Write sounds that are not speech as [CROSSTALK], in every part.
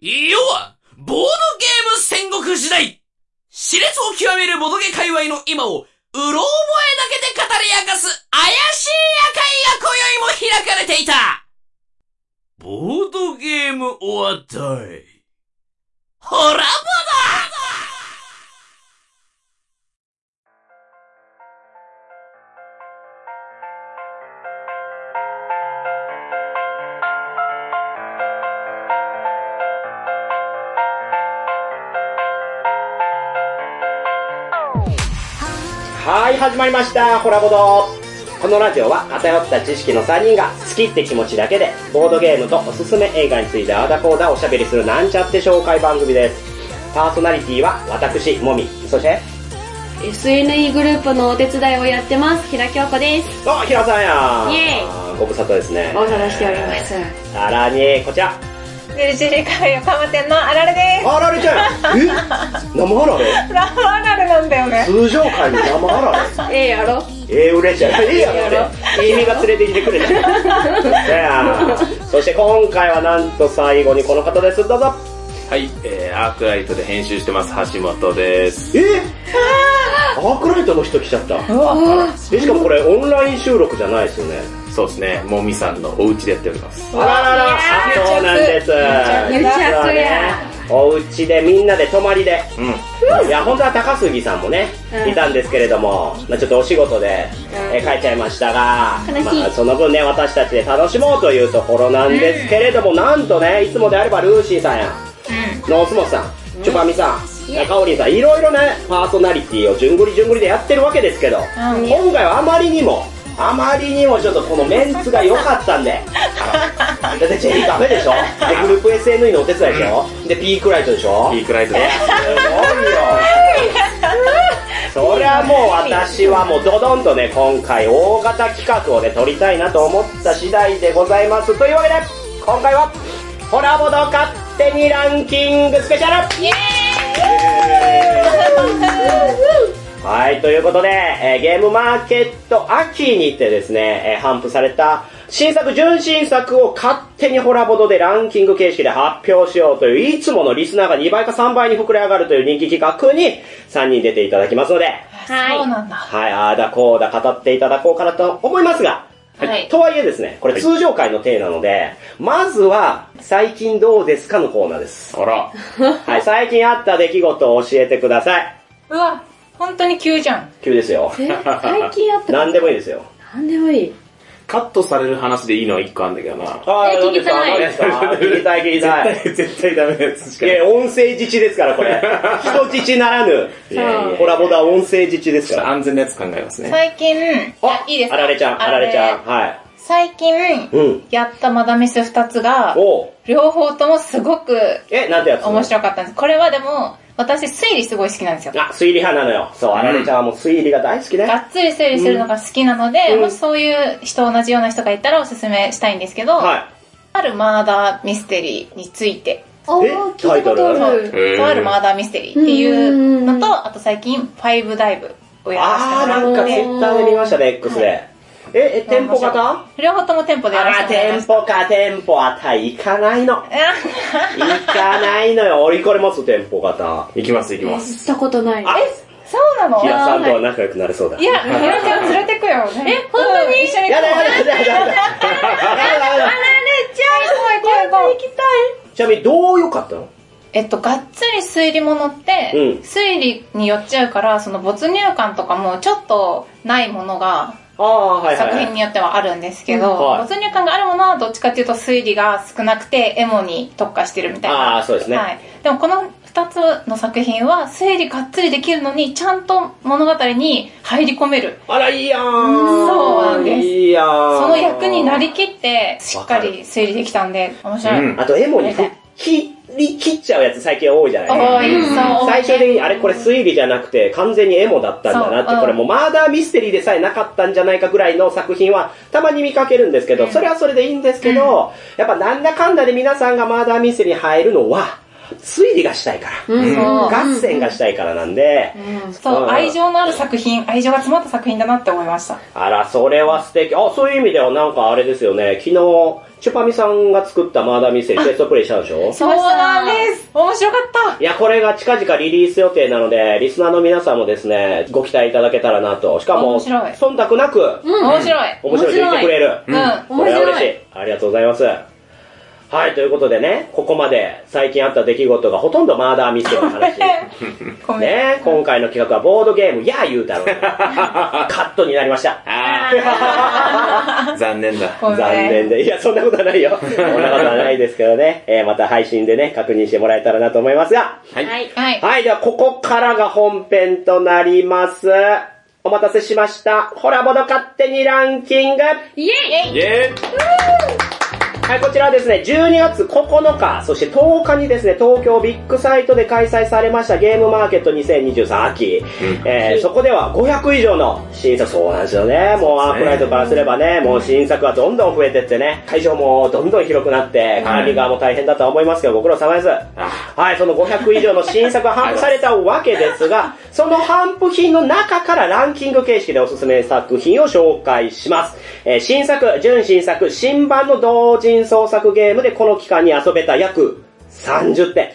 要は、ボードゲーム戦国時代熾烈を極めるボドゲ界隈の今を、うろ覚えだけで語り明かす怪しい夜会が今宵も開かれていたボードゲーム終わったい。ホラボだはい、始まりました、ホラボド。このラジオは偏った知識の3人が好きって気持ちだけで、ボードゲームとおすすめ映画についてあーだこーだおしゃべりするなんちゃって紹介番組です。パーソナリティは私、もみ。そして、SNE グループのお手伝いをやってます、平京子です。あ、ひらさんやイエーご無沙汰ですね。お話しております。さらに、こちら。ねるちりカフェ横浜店のあられです。あられちゃん [LAUGHS] え？生あられ？ラあられなんだよね。通常回に生あられ？ええやろええ嬉しい。ええやろって。君が連れてきてくれた。[LAUGHS] いやそして今回はなんと最後にこの方です。どうぞ。はい、えー、アークライトで編集してます、橋本です。え？アークライトの人来ちゃった。え、しかもこれオンライン収録じゃないですよね。そうですね、もみさんのお家でやっております。あららら、あそうなんです。癒着や。お家でみんなで泊まりで。うん。いや、本当は高杉さんもね、うん。いたんですけれども、まあちょっとお仕事で、えー帰っちゃいましたが、まあその分ね、私たちで楽しもうというところなんですけれども、なんとね、いつもであればルーシーさんや、ノースモスさん、チュパミさん、カオリンさん、いろいろね、パーソナリティを順繰り順繰りでやってるわけですけど、うん。今回はあまりにも、あまりにもちょっとこのメンツが良かったんで、だってジェリーカフェでしょ？で、グループ SNE のお手伝いでしょ？で、ピークライトでしょ？ピークライトで。すごいよ。そりゃもう私はもうドドンとね、今回大型企画をね、撮りたいなと思った次第でございます。というわけで、今回は、ホラボド勝手にランキングスペシャル。イエはい、ということで、えーゲームマーケット秋にてですね、えー頒布された新作、純新作を勝手にホラボドでランキング形式で発表しようという、いつものリスナーが2倍か3倍に膨れ上がるという人気企画に3人出ていただきますので、ーイそうなんだ。はい、あーだこうだ語っていただこうかなと思いますが、はいとはいえですね、これ通常回の体なので、まずは、最近どうですかのコーナーです。あら、はい、最近あった出来事を教えてください。うわ、本当に急じゃん。急ですよ。え、最近あった何でもいいですよ。なんでもいい。カットされる話でいいのは1個あるんだけどな。あえ聞きたい [LAUGHS] 聞きたい聞きたい。絶対、絶対ダメなやつしかいや、音声自治ですから、これ。[LAUGHS] 人質ならぬ。コラボだ音声自治ですから。安全なやつ考えますね。最近、あ、いいですかあられちゃん、あられちゃん。はい。最近、うん。やったマダミス2つが、両方ともすごくえ、なんてやつ？面白かったんです。これはでも、私推理すごい好きなんですよ。あ、推理派なのよ。そう、あられちゃんはもう推理が大好きね。がっつり推理するのが好きなので、うんもしそういう人同じような人がいたらおすすめしたいんですけど、はあるマーダーミステリーについて、えあー、聞いたことある。へーとあるマーダーミステリーっていうのと、あと最近、ファイブダイブをい。やらせてあー、もらなんかツイッターで見ましたね、X で。え、え、店舗型？両方とも店舗でやらせてもらいました。店舗か、店舗あたい行かないの。[LAUGHS] 行かないのよ。俺行かれます、店舗型。行きます行きます。行ったことない。あ、そうなの？ひらさんとは仲良くなれそうだ。いや、ひろちゃん連れてくよ。え、本当に？一緒に。やだやだやだやだやだやだやだちゃん、怖い怖い怖い。ちなみにどう良かったの？えっと、がっつり推理物って、うん推理によっちゃうから、その没入感とかもちょっとないものがああ、はいはい作はい。品によってはあるんですけど、うんはい没入感があるものはどっちかっていうと推理が少なくてエモに特化してるみたいな。あーそうですねはい。でもこの二つの作品は推理がっつりできるのにちゃんと物語に入り込める。あら、いいやん。そうなんですいいやん。その役になりきってしっかり推理できたんで面白い。うんあと、エモにふ切り切っちゃうやつ最近多いじゃない。多い、そう。最終的に、あれこれ推理じゃなくて完全にエモだったんだなって、これもうマーダーミステリーでさえなかったんじゃないかぐらいの作品はたまに見かけるんですけど、それはそれでいいんですけど、やっぱなんだかんだで皆さんがマーダーミステリーに入るのは、推理がしたいから。うんそう。合戦がしたいからなんで、そう。う、ん愛情のある作品、[LAUGHS] 愛情が詰まった作品だなって思いました。あら、それは素敵。あ、そういう意味ではなんかあれですよね、昨日、チュパミさんが作ったマーダーミステリーテストプレイしたんでしょ？そうなんです面白かったいや、これが近々リリース予定なので、リスナーの皆さんもですね、ご期待いただけたらなと。しかも、面白い忖度なく、面白い面白いと言ってくれる。うんこれは嬉しい。ありがとうございます。はい、ということでね、ここまで最近あった出来事がほとんどマーダーミステリーの話。[LAUGHS] ね、今回の企画はボードゲーム、やー言うたろう。[LAUGHS] カットになりました。あー残念だ。残念で。いや、そんなことはないよ。そんなことはないですけどね。えーまた配信でね、確認してもらえたらなと思いますが。はい。はい。はいはい、ではここからが本編となります。お待たせしました。ホラボド勝手にランキング。イエイイェーはい、こちらはですね、12月9日、そして10日にですね、東京ビッグサイトで開催されましたゲームマーケット2023秋。えー、そこでは500以上の新作、そうなんですよね。もうアークライトからすればね、もう新作はどんどん増えてってね、会場もどんどん広くなって、管理側も大変だとは思いますけど、ご苦労様です。はい、その500以上の新作が頒布されたわけですが、その頒布品の中からランキング形式でおすすめ作品を紹介します。えー新作、準新作、新版の同人創作ゲームでこの期間に遊べた約30点。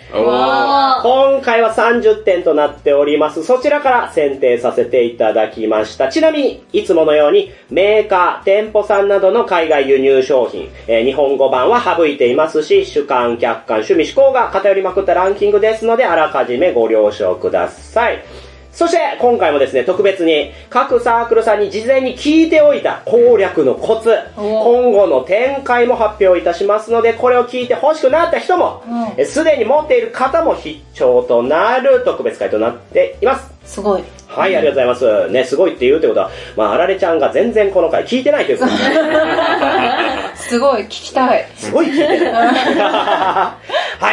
今回は30点となっております。そちらから選定させていただきました。ちなみに、いつものようにメーカー、店舗さんなどの海外輸入商品、えー日本語版は省いていますし、主観、客観、趣味、思考が偏りまくったランキングですので、あらかじめご了承ください。そして、今回もですね、特別に各サークルさんに事前に聞いておいた攻略のコツ、今後の展開も発表いたしますので、これを聞いて欲しくなった人も、えすでに持っている方も必聴となる特別会となっています。すごいはい、ありがとうございます。ね、すごいって言うってことは、まあ、あられちゃんが全然この回聞いてないということで、[LAUGHS] すごい聞きたいすごい聞いてる。[LAUGHS] は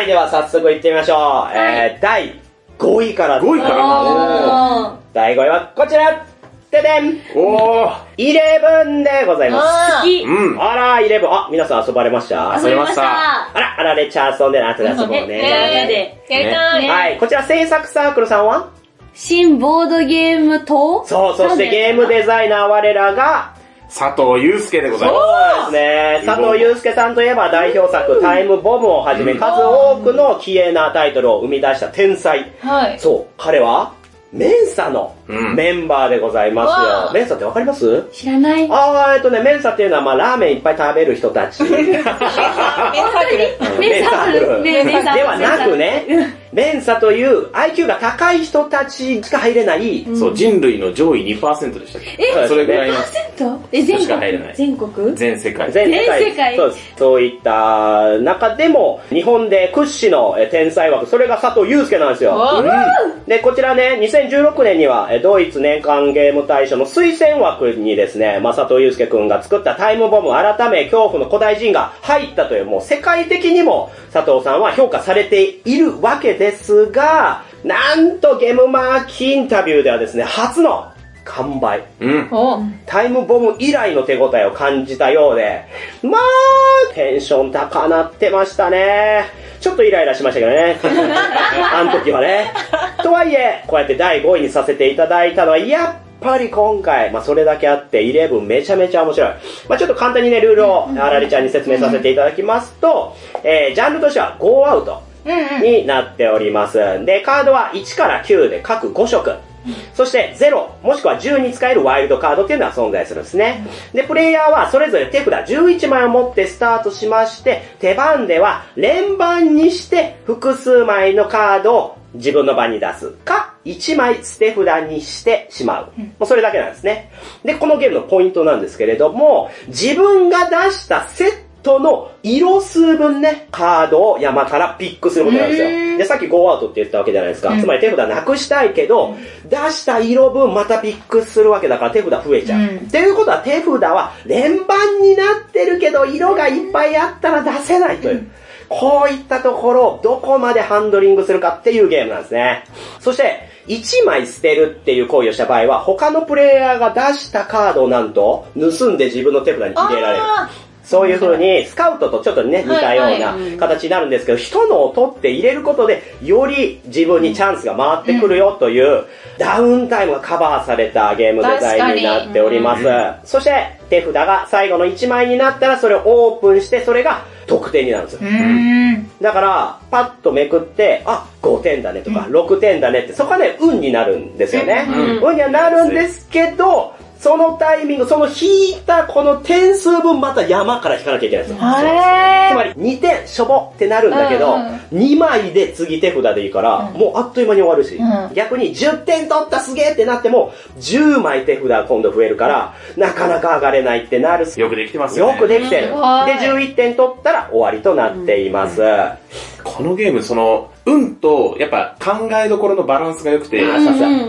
い、では早速行ってみましょう。えー、第5位から。5位からおー第5位はこちらてでんおー。イレブンでございます。好きうん。あら、イレブン。あ、皆さん遊ばれました？遊びましたあら、あられちゃん遊んでる後で遊ぼうね。ねねやりたい、ねはい、こちら制作サークルさんは新ボードゲームとそう、そしてゲームデザイナー我らが、佐藤祐介でございまそうですね、佐藤祐介さんといえば代表作タイムボムをはじめうん。数多くの綺麗なタイトルを生み出した天才。はい。そう、彼は、メンサのうん。メンバーでございますよ。メンサってわかります？知らない。あー、えっとね、メンサっていうのは、まあ、ラーメンいっぱい食べる人たち。[LAUGHS] メンサークル。メンサークル。メンメンサークル。ではなくね、メンサという IQ が高い人たちしか入れない、す。そう、人類の上位2%でしたっけ？えそれぐらいの。え、全しか入れない。国全国？全世界。全世界？全世界。そうです。そういった中でも、日本で屈指のえ天才枠、それが佐藤祐介なんですよ。おうん。で、こちらね、2016年には、えドイツ年間ゲーム大賞の推薦枠にですね、まあ、佐藤祐介くんが作ったタイムボム改め恐怖の古代人が入ったという、もう世界的にも佐藤さんは評価されているわけですが、なんとゲームマーキインタビューではですね、初の完売。うん。おタイムボム以来の手応えを感じたようで、まあ、テンション高なってましたね。ちょっとイライラしましたけどね。[LAUGHS] あの時はね。とはいえ、こうやって第5位にさせていただいたのは、やっぱり今回、まあそれだけあって、11めちゃめちゃ面白い。まあちょっと簡単にね、ルールをあられちゃんに説明させていただきますと、えー、ジャンルとしては Go Out。になっております。で、カードは1から9で各5色。そして0、もしくは10に使えるワイルドカードっていうのは存在するんですね。で、プレイヤーはそれぞれ手札11枚を持ってスタートしまして、手番では連番にして複数枚のカードを自分の番に出すか、1枚捨て札にしてしまう。もうそれだけなんですね。で、このゲームのポイントなんですけれども、自分が出したセットの色数分ね、カードを山からピックすることなんですよ。で、さっきゴーアウトって言ったわけじゃないですか。つまり手札なくしたいけど、出した色分またピックするわけだから手札増えちゃう。っていうことは手札は連番になってるけど、色がいっぱいあったら出せないという。こういったところをどこまでハンドリングするかっていうゲームなんですね。そして、1枚捨てるっていう行為をした場合は、他のプレイヤーが出したカードをなんと、盗んで自分の手札に入れられる。あそういう風に、スカウトとちょっとね、似たようはいな形になるんですけど、人のを取って入れることで、より自分にチャンスが回ってくるよという、ダウンタイムがカバーされたゲームデザインになっております。そして、手札が最後の1枚になったらそれをオープンしてそれが得点になるんですよ。だから、パッとめくって、あ、5点だねとか、6点だねって、そこはね、運になるんですよね。うん。運にはなるんですけど、そのタイミング、その引いたこの点数分また山から引かなきゃいけないんですよ。つまり2点しょぼってなるんだけど、うんうん2枚で次手札でいいから、もうあっという間に終わるし、うん逆に10点取ったすげえってなっても、10枚手札が今度増えるから、なかなか上がれないってなるよくできてますよよね。くできてる。で、すごい11点取ったら終わりとなっています。このゲーム、その、運と、やっぱ考えどころのバランスが良くて、あ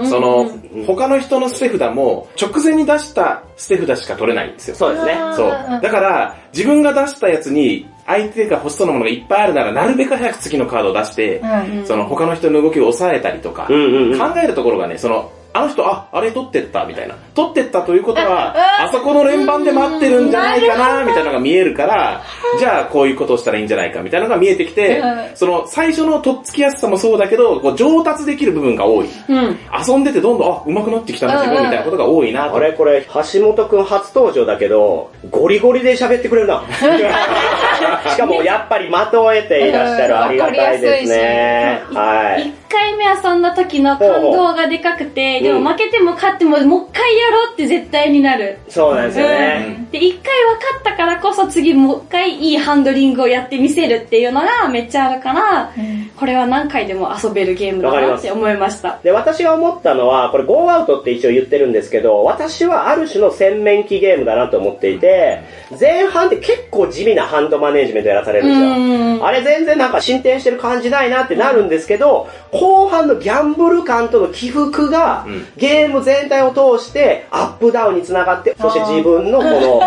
その、他の人の捨て札も、直前に出した捨て札しか取れないんですよ。そうですね。そううん。だから、自分が出したやつに、相手が欲しそうなものがいっぱいあるなら、なるべく早く次のカードを出して、うんその他の人の動きを抑えたりとか、うんうんうん考えるところがね、その、あの人、あ、あれ取ってった、みたいな。取ってったということは、ああそこの連番で待ってるんじゃないかな、みたいなのが見えるから、じゃあこういうことをしたらいいんじゃないか、みたいなのが見えてきてうん、その、最初のとっつきやすさもそうだけど、こう上達できる部分が多い。うん。遊んでてどんどん、あ、上手くなってきたな、自分、みたいなことが多いなと。あれこれ、橋本くん初登場だけど、ゴリゴリで喋ってくれるな。[LAUGHS] しかもやっぱり的を得ていらっしゃるありがたいですね。はい。1回目遊んだ時の感動がでかくて、でも負けても勝ってももう一回やろうって絶対になる。そうなんですよね。で、一回分かったからこそ次もう一回いいハンドリングをやってみせるっていうのがめっちゃあるから、これは何回でも遊べるゲームだなって思いました。で、私が思ったのは、これ Go Out って一応言ってるんですけど、私はある種の洗面器ゲームだなと思っていて、前半って結構地味なハンドマネージメントやらされるんですよ。うんあれ全然なんか進展してる感じないなってなるんですけど、後半のギャンブル感との起伏が、うんゲーム全体を通してアップダウンにつながって、そして自分のこの、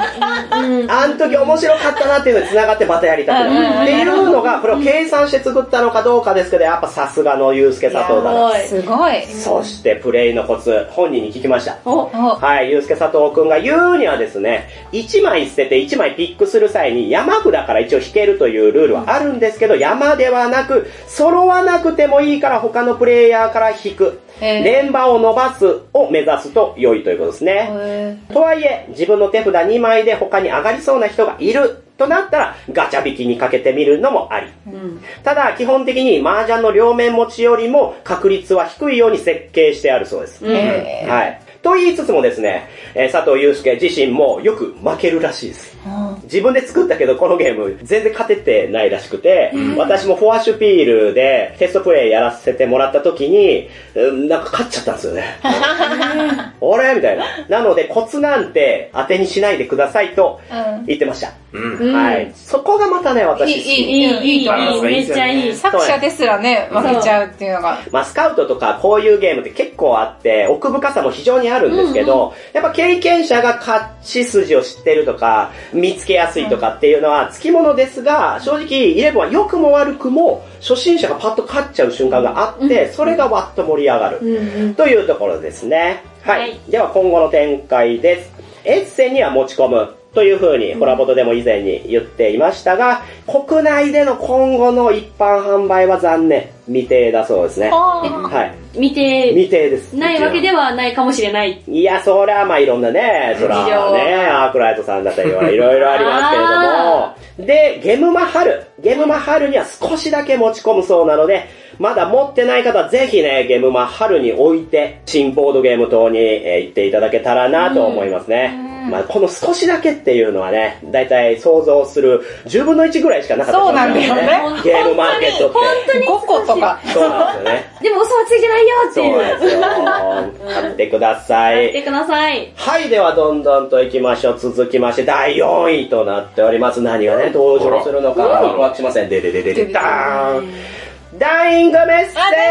あん時面白かったなっていうのにつながってまたやりたくなる。っていうのが、これを計算して作ったのかどうかですけど、やっぱさすがのユうスケ佐藤だな。すごい。そしてプレイのコツ、本人に聞きました。はい、ゆうすけ佐藤くんが言うにはですね、1枚捨てて1枚ピックする際に山札から一応引けるというルールはあるんですけど、山ではなく、揃わなくてもいいから他のプレイヤーから引く。連番を伸ばすを目指すと良いということですね。へとはいえ、自分の手札2枚で他に上がりそうな人がいるとなったら、ガチャ引きにかけてみるのもあり。うん。ただ、基本的に麻雀の両面持ちよりも確率は低いように設計してあるそうです。うんへーはい。と言いつつもですね、えー佐藤祐介自身もよく負けるらしいです。自分で作ったけど、このゲーム全然勝ててないらしくて、私もフォアシュピールでテストプレイやらせてもらった時に、うんなんか勝っちゃったんですよね。[LAUGHS] あれ？みたいな。なので、コツなんて当てにしないでくださいとうん言ってました。うん。うんはい。そこがまたね、私。いいいいい、いいいめっちゃいい。作者ですらね、負けちゃうっていうのが。まあ、スカウトとかこういうゲームって結構あって、奥深さも非常にあるんですけど、やっぱ経験者が勝ち筋を知ってるとか、見つけやすいとかっていうのは付き物ですが、正直、イレブンは良くも悪くも、初心者がパッと勝っちゃう瞬間があって、それがわっと盛り上がる。うんうん。というところですね。はい。はいでは今後の展開です。エッセンには持ち込む。という風に、ホラボトでも以前に言っていましたが、国内での今後の一般販売は残念。未定だそうですね。あはい。見て未定です。ないわけではないかもしれない。いや、そりゃまあいろんなね、そりゃね、アークライトさんだったりいろいろありますけれども、で、ゲムマ春。ゲムマ春には少しだけ持ち込むそうなので、まだ持ってない方はぜひね、ゲムマ春に置いて、新ボードゲーム等に、えー行っていただけたらなと思いますね。まあ、この少しだけっていうのはね、だいたい想像する10分の1ぐらいしかなかったそうなんだよねゲームマーケットって。5個とか。そうなんですよね。[LAUGHS] でも嘘はついてないよってそういう。なんですよ。買ってください。やってください。はい、ではどんどんと行きましょう。続きまして、第4位となっております。何がね、登場するのか、ワクワクしません。でででででダーン。ダイイングメッセージまだや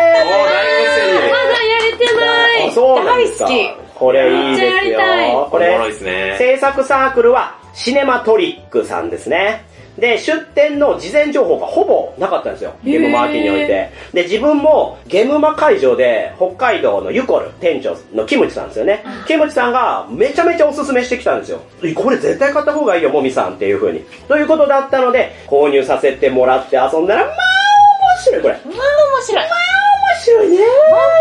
れてない。大好これいいですよ。これで、すね。制作サークルはシネマトリックさんですね。で、出店の事前情報がほぼなかったんですよ。ゲームマーケにおいて。で、自分もゲームマ会場で北海道のユコル店長のキムチさんですよね。キムチさんがめちゃめちゃおすすめしてきたんですよ。えこれ絶対買った方がいいよ、もみさんっていう風に。ということだったので、購入させてもらって遊んだら、まあ面白いこれ。面まあ面白い。白いね。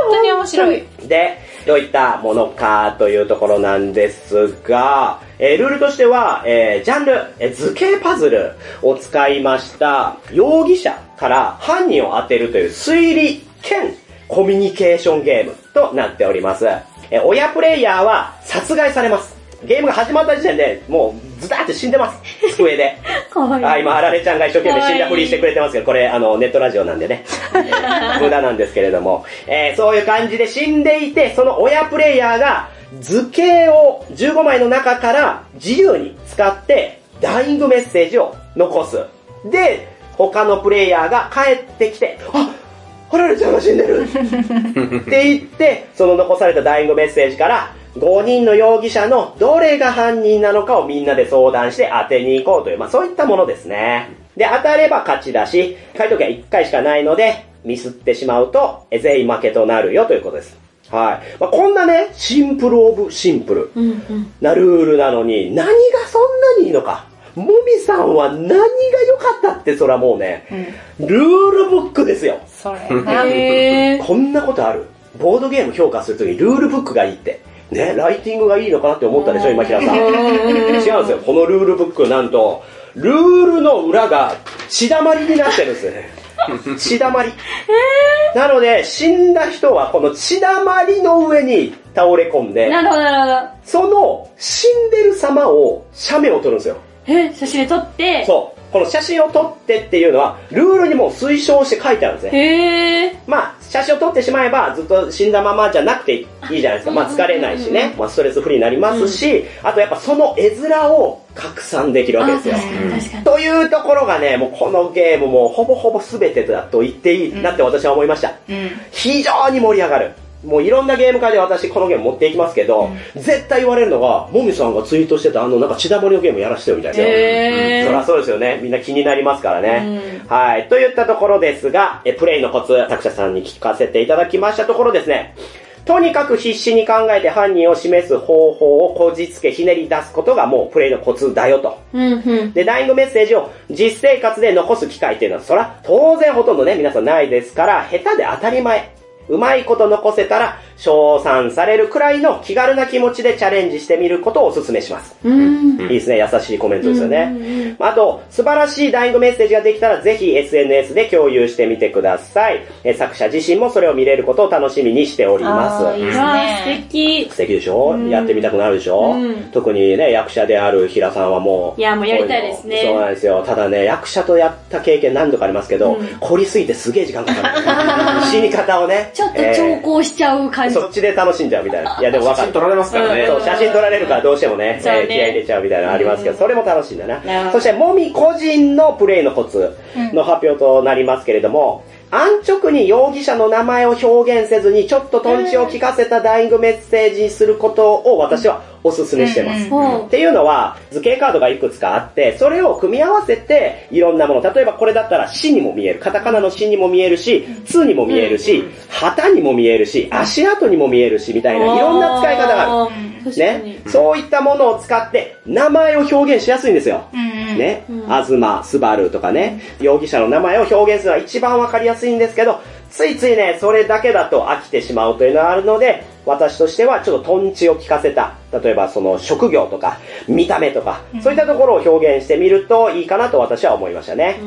本当に面白い。で、どういったものかというところなんですが、えールールとしては、えージャンル、えー図形パズルを使いました、容疑者から犯人を当てるという推理兼コミュニケーションゲームとなっております。えー親プレイヤーは殺害されます。ゲームが始まった時点で、もう、ズダーって死んでます。机で。かわいい。あ、今、あられちゃんが一生懸命死んだふりしてくれてますけど、これ、あの、ネットラジオなんでね。[LAUGHS] 無駄なんですけれども、えーそういう感じで死んでいて、その親プレイヤーが図形を15枚の中から自由に使って、ダイイングメッセージを残す。で、他のプレイヤーが帰ってきて、ああられちゃんが死んでる [LAUGHS] って言って、その残されたダイイングメッセージから、5人の容疑者のどれが犯人なのかをみんなで相談して当てに行こうという、まあそういったものですね。で、当たれば勝ちだし、回答権は1回しかないので、ミスってしまうと、え全員負けとなるよということです。はい。まあ、こんなね、シンプルオブシンプルうんうん。なルールなのに、何がそんなにいいのか。もみさんは何が良かったって、そらもうね、ルールブックですよ。それ。こんなことあるボードゲーム評価するときにルールブックがいいって。ね、ライティングがいいのかなって思ったでしょ、今平さん。違うんですよ。このルールブックなんと、ルールの裏が血だまりになってるんですよね。血だまり。なので、死んだ人はこの血だまりの上に倒れ込んで、なるほど、なるほその死んでる様を写メを撮るんですよ。ど。え、写真で撮って、そう。この写真を撮ってっていうのは、ルールにも推奨して書いてあるんですね。へー。まあ、写真を撮ってしまえば、ずっと死んだままじゃなくていいじゃないですか。まあ、疲れないしね。まあ、ストレスフリーになりますし、あとやっぱその絵面を拡散できるわけですよ。というところがね、もうこのゲームもほぼほぼ全てだと言っていいなって私は思いました。うん。非常に盛り上がる。もういろんなゲーム会で私このゲーム持っていきますけど、絶対言われるのが、もみさんがツイートしてたあのなんか血だまりのゲームやらせてよみたいな。へーそりゃそうですよね。みんな気になりますからね。はい。といったところですが、えプレイのコツ、作者さんに聞かせていただきましたところですね。とにかく必死に考えて犯人を示す方法をこじつけひねり出すことがもうプレイのコツだよと。うんうん。で、ダイイングメッセージを実生活で残す機会っていうのは、そら、当然ほとんどね、皆さんないですから、下手で当たり前。うまいこと残せたら、称賛されるくらいの気軽な気持ちでチャレンジしてみることをお勧めします。うん。いいですね、優しいコメントですようんうんね。あと、素晴らしいダイイングメッセージができたら、ぜひ SNS で共有してみてください。え作者自身もそれを見れることを楽しみにしております。いいですわあ、素ね。敵。素敵でしょ、やってみたくなるでしょ、うん特にね、役者である平さんはもう。いやもうやりたいですねそうなんですよ。ただね、役者とやった経験何度かありますけど、うん凝りすぎてすげえ時間かかる。[LAUGHS] 死に方をね。ちょっと調校しちゃう感じ。そっちで楽しんじゃうみたいな。いやでも分かる。写真撮られますからね。そう、写真撮られるからどうしてもね、ねえー気合い入れちゃうみたいなのありますけど、それも楽しいんだな。そして、もみ個人のプレイのコツの発表となりますけれども、安直に容疑者の名前を表現せずに、ちょっとトンチを聞かせたダイイングメッセージにすることを私はお勧めしてます。っていうのは、図形カードがいくつかあって、それを組み合わせて、いろんなもの、例えばこれだったら死にも見える、カタカナの死にも見えるし、ツにも見えるし、旗にも見えるし、足跡にも見えるし、みたいな、いろんな使い方がある。ね。。そういったものを使って、名前を表現しやすいんですよ。うんうん。ね。あずま、すばるとかね、容疑者の名前を表現するのは一番わかりやすいんですけど、ついついね、それだけだと飽きてしまうというのがあるので、私としてはちょっとトンチを聞かせた、例えばその職業とか、見た目とか、そういったところを表現してみるといいかなと私は思いましたね。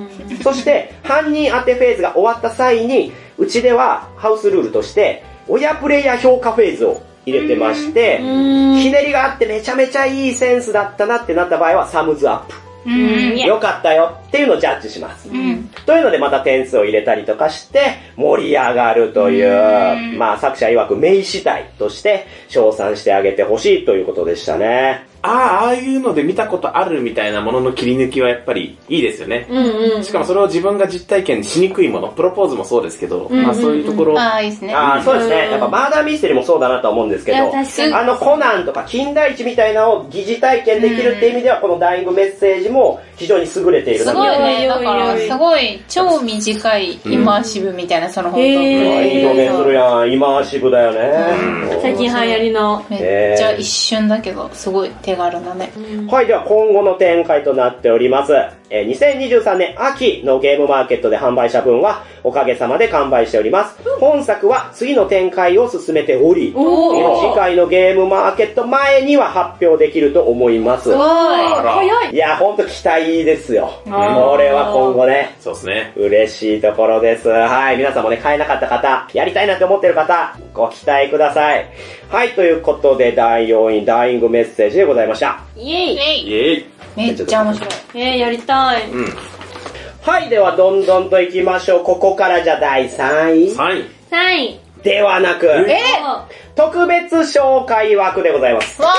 そして、犯人当てフェーズが終わった際に、うちではハウスルールとして、親プレイヤー評価フェーズを入れてまして、うん。ひねりがあってめちゃめちゃいいセンスだったなってなった場合はサムズアップ。うんうん。いやよかったよっていうのをジャッジします。うん。というのでまた点数を入れたりとかして盛り上がるという、まあ作者曰く名詞体として称賛してあげてほしいということでしたね。ああ、ああいうので見たことあるみたいなものの切り抜きはやっぱりいいですよね。うんうん。しかもそれを自分が実体験しにくいもの、プロポーズもそうですけど、んうんまあそういうところ、ああ、いいですね。ああ、そうですね。うんやっぱマーダーミステリーもそうだなと思うんですけど、確かにあのコナンとか近代一みたいなのを疑似体験できるっていう意味では、このダイイングメッセージも非常に優れているすなとごいね。だから、すごい、超短いイマーシブみたいな、その本当いい表現するやん。イマーシブだよね。最近流行りの。めっちゃ一瞬だけど、すごい手軽だね。はい、では今後の展開となっております。えー2023年秋のゲームマーケットで販売した分は、おかげさまで完売しております。本作は次の展開を進めており、お次回のゲームマーケット前には発表できると思います。すごい。早いいや、ほんと期待ですよ。これは今後ね、そうですね。嬉しいところです。はい。皆さんもね、買えなかった方、やりたいなって思ってる方、ご期待ください。はい。ということで、第4位、ダイイングメッセージでございました。イエイイェイ。めっちゃ面白い。えー、やりたい。うん。はい。では、どんどんと行きましょう。ここからじゃあ第3位。3位。3位。ではなく、え？特別紹介枠でございます。わあ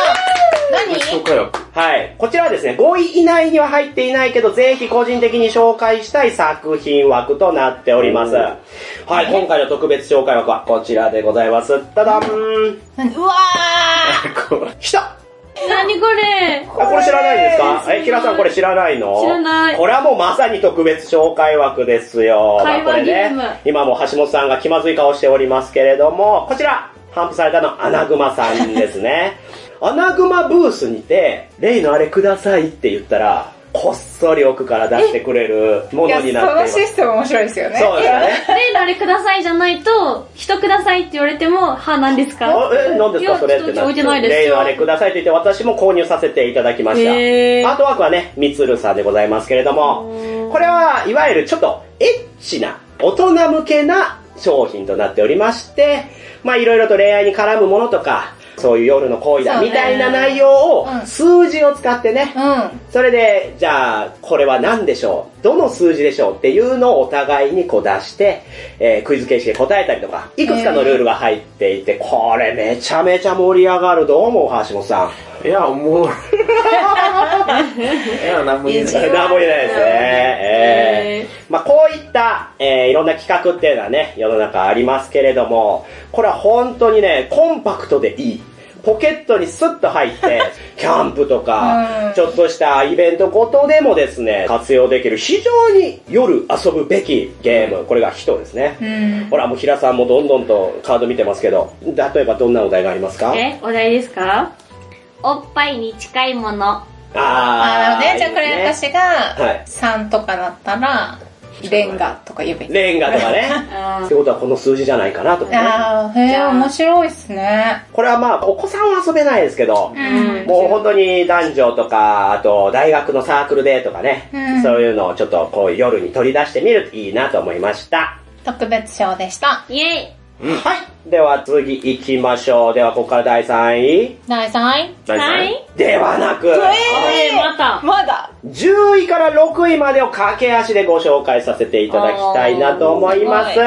何？紹介枠。はい。こちらはですね、5位以内には入っていないけど、ぜひ個人的に紹介したい作品枠となっております。はい。今回の特別紹介枠はこちらでございます。ただん何？うわー [LAUGHS] 来た何これ？あこれ知らないですか？え、キラさんこれ知らないの？知らない。これはもうまさに特別紹介枠ですよ。会話まあこれね、今も橋本さんが気まずい顔しておりますけれども、こちら、頒布されたのはアナグマさんですね。[LAUGHS] アナグマブースにて、例のあれくださいって言ったら、こっそり奥から出してくれるものになっていその。システム面白いですよね。そうですね。例のあれくださいじゃないと、人くださいって言われても、は、何ですか？あえ、何ですかそれってちょってないですよ例のあれくださいと言って私も購入させていただきました。アートワークはね、みつるさんでございますけれども、これはいわゆるちょっとエッチな、大人向けな商品となっておりまして、まあいろいろと恋愛に絡むものとか、そういう夜の行為だみたいな内容をうん数字を使ってね、うん。それで、じゃあ、これは何でしょう？どの数字でしょう？っていうのをお互いにこう出して、えークイズ形式で答えたりとか、いくつかのルールが入っていて、これめちゃめちゃ盛り上がる。どう思う橋本さん。いや、おもろい。[LAUGHS] いや、なんも言えない。何も言えないですね。えーまあこういった、えーいろんな企画っていうのはね、世の中ありますけれども、これは本当にね、コンパクトでいい。ポケットにスッと入って、[LAUGHS] キャンプとかう、んちょっとしたイベントごとでもですね、活用できる非常に夜遊ぶべきゲーム。これが人ですね。うん。ほら、もう平さんもどんどんとカード見てますけど、例えばどんなお題がありますか？え、お題ですか？おっぱいに近いもの。あー、なるほどね。じゃあこれ私がはい、3とかだったら、レンガとか言えばいい。レンガとかね。あってことはこの数字じゃないかなとかね。あー、へえ、面白いっすね。これはまあ、お子さんは遊べないですけど、うんもう本当に男女とか、あと大学のサークルでとかね、うんそういうのをちょっとこう夜に取り出してみるといいなと思いました。特別賞でした。イェイはい。では次行きましょう。ではここから第3位。第3位。第三位はいではなく、えー、また。まだ。10位から6位までを駆け足でご紹介させていただきたいなと思います。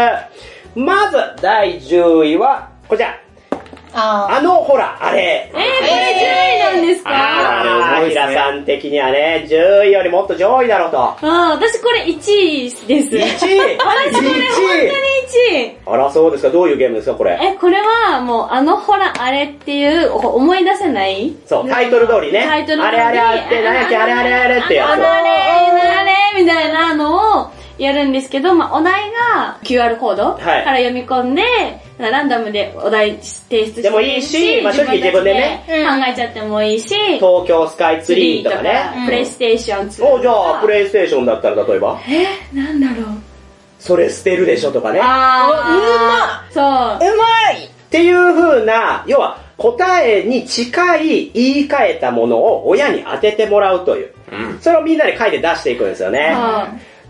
まず、第10位は、こちら。ああの、ほら、あれ。えー、これ10位なんですか？あれあー、重いっすね平さん的にはね、10位よりもっと上位だろうと。あー、私これ1位です。1位 !1 [LAUGHS] 私これ本当に1位。あら、そうですか。どういうゲームですか、これ？え、これはもうあのほらあれっていうお思い出せない？そう、タイトル通りね。タイトル通りあれあれあって、なんやっけ、あれあれあれってやつ。あれあれあれみたいなのをやるんですけど、まあお題が QR コードから読み込んで、ランダムでお題提出してでもいいしまあ正直自分でね考えちゃってもいいし、東京スカイツリーとかね。プレイステーション2とか。お、じゃあ、プレイステーションだったら例えば、え、なんだろう。それ捨てるでしょとかね。あー。そう。うまいっていう風な、要は答えに近い言い換えたものを親に当ててもらうという。うん。それをみんなで書いて出していくんですよね。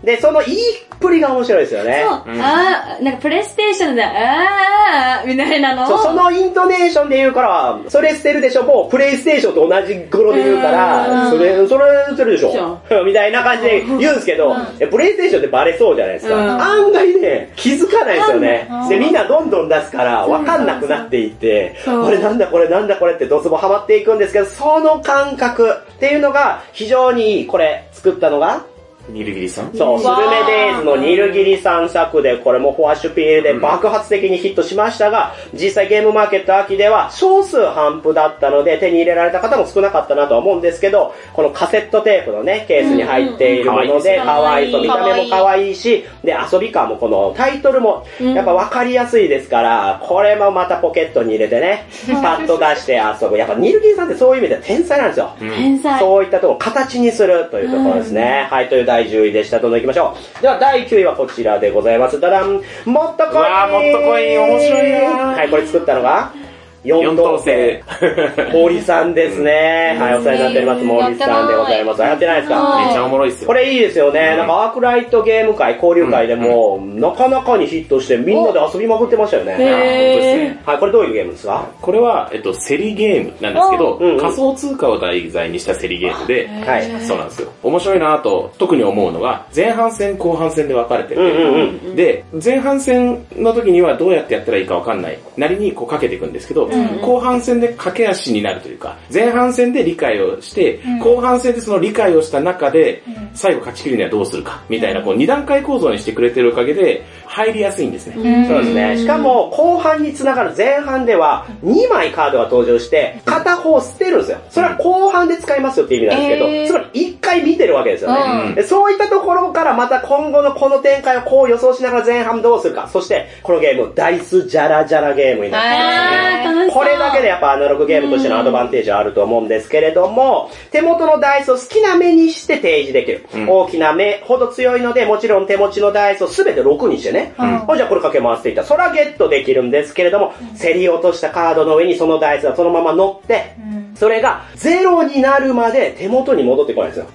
で、その言いっぷりが面白いですよね。そう、うん。あー、なんかプレイステーションで、あー、みたいなの。を。そうそのイントネーションで言うから、それ捨てるでしょ。もうプレイステーションと同じ頃で言うから、うん。それ、それ捨てるでしょ。そ [LAUGHS] みたいな感じで言うんですけど、えプレイステーションってバレそうじゃないですか。うん。案外ね、気づかないですよね。うん。で、みんなどんどん出すから、わかんなくなっていって、そう。これなんだこれなんだこれってドツボハマっていくんですけど、その感覚っていうのが非常にいい。これ作ったのが、ニルギリさん？そう、スルメデイズのニルギリさん作で、これもフォアッシュピールで爆発的にヒットしましたが、実際ゲームマーケット秋では少数頒布だったので手に入れられた方も少なかったなとは思うんですけど、このカセットテープのね、ケースに入っているもので、うん可愛いそう、見た目も可愛いし、で、遊び感もこのタイトルもやっぱ分かりやすいですから、これもまたポケットに入れてね、パッと出して遊ぶ。やっぱニルギリさんってそういう意味では天才なんですよ。天才。そういったところを形にするというところですね。はい、という第10位でした。どんどん行きましょう。では第9位はこちらでございます。ダダン、もっとコインうわーもっとコイン面白いなはい、これ作ったのが、四四等等星星。[LAUGHS] 森さんですね。はい、お世話になっております。森さんでございます。やってないですか？めっちゃおもろいっすよ。これいいですよね。なんかアークライトゲーム会、交流会でも、なかなかにヒットしてみんなで遊びまくってましたよね。あ本当ですね。はい、これどういうゲームですか？これは、えっと、競りゲームなんですけど、仮想通貨を題材にした競りゲームで、はい。そうなんですよ。面白いなと、特に思うのが、前半戦、後半戦で分かれてて、で、前半戦の時にはどうやってやったらいいか分かんない。なりにこうかけていくんですけど、後半戦で駆け足になるというか、前半戦で理解をして、後半戦でその理解をした中で、最後勝ち切るにはどうするか、みたいな、こう二段階構造にしてくれてるおかげで、入りやすいんですね。そうですね。しかも、後半につながる前半では、2枚カードが登場して、片方捨てるんですよ。それは後半で使いますよって意味なんですけど、えーつまり1回見てるわけですよね。そういったところからまた今後のこの展開をこう予想しながら前半どうするか。そして、このゲーム、ダイスジャラジャラゲームになってますね。これだけでやっぱアナログゲームとしてのアドバンテージはあると思うんですけれども、手元のダイスを好きな目にして提示できる。うん大きな目ほど強いので、もちろん手持ちのダイスを全て6にしてね。うんじゃあこれかけ回していったら、それはゲットできるんですけれども、競り落としたカードの上にそのダイスがそのまま乗って、それがゼロになるまで手元に戻ってこないんですよ。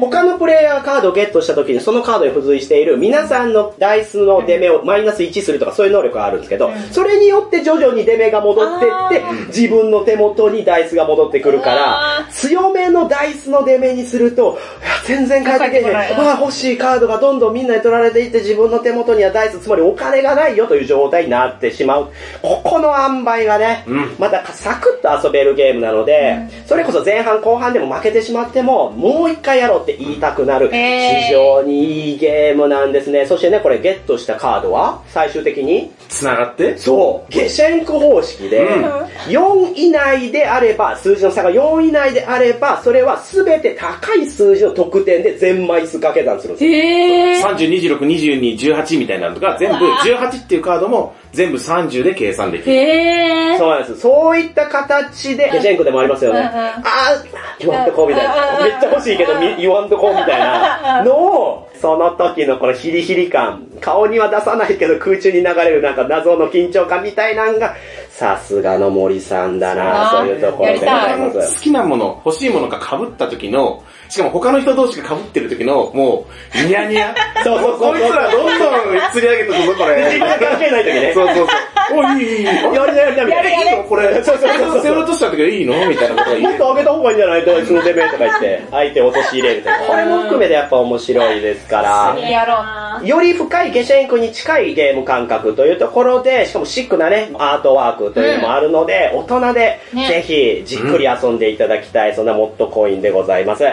他のプレイヤーがカードをゲットした時にそのカードに付随している皆さんのダイスの出目をマイナス1するとかそういう能力があるんですけど、それによって徐々に出目が戻ってって、自分の手元にダイスが戻ってくるから、強めのダイスの出目にすると、全然返ってけへん。あ欲しいカードがどんどんみんなに取られていって自分の手元にはダイス、つまりお金がないよという状態になってしまう。ここの塩梅がね、うんまたサクッと遊べるゲームなので、それこそ前半後半でも負けてしまっても、もう一回やろうって言いたくなる、非常にいいゲームなんですね。そしてね、これゲットしたカードは、最終的に、繋がってそう、ゲシェンク方式で、うん4以内であれば、数字の差が4以内であれば、それは全て高い数字の得点で全枚数掛け算するんですよ。へー。30、26、22、18みたいなのとか、全部、18っていうカードも全部30で計算できる。へー。そうなんです。そういった形で、ゲシェンクでもありますよね。あー、言わんとこうみたいな。めっちゃ欲しいけど、み言わんとこうみたいなのを、その時のこのヒリヒリ感、顔には出さないけど空中に流れるなんか謎の緊張感みたいなんが、さすがの森さんだなそういうところでございま好す。きなもの、欲しいものが被った時の、しかも他の人同士が被ってる時の、もう、ニヤニヤ？[LAUGHS] そうそうそうこいつらどんどん釣り上げてくぞ、これ。自分が関係ない時ね。そうそうそう。おい、いい、いい。やりなやりなみたいな。いいのこれ。そうそうそうそう捨て落とした時はいいのみたいなことが言う。もっと上げた方がいいんじゃないと、その出目とか言って、相手を陥れるとか。これも含めてやっぱ面白いですから。やろう。より深いゲシェンクに近いゲーム感覚というところで、しかもシックなね、アートワークというのもあるので、大人でねぜひじっくり遊んでいただきたい、そんなモットコインでございます。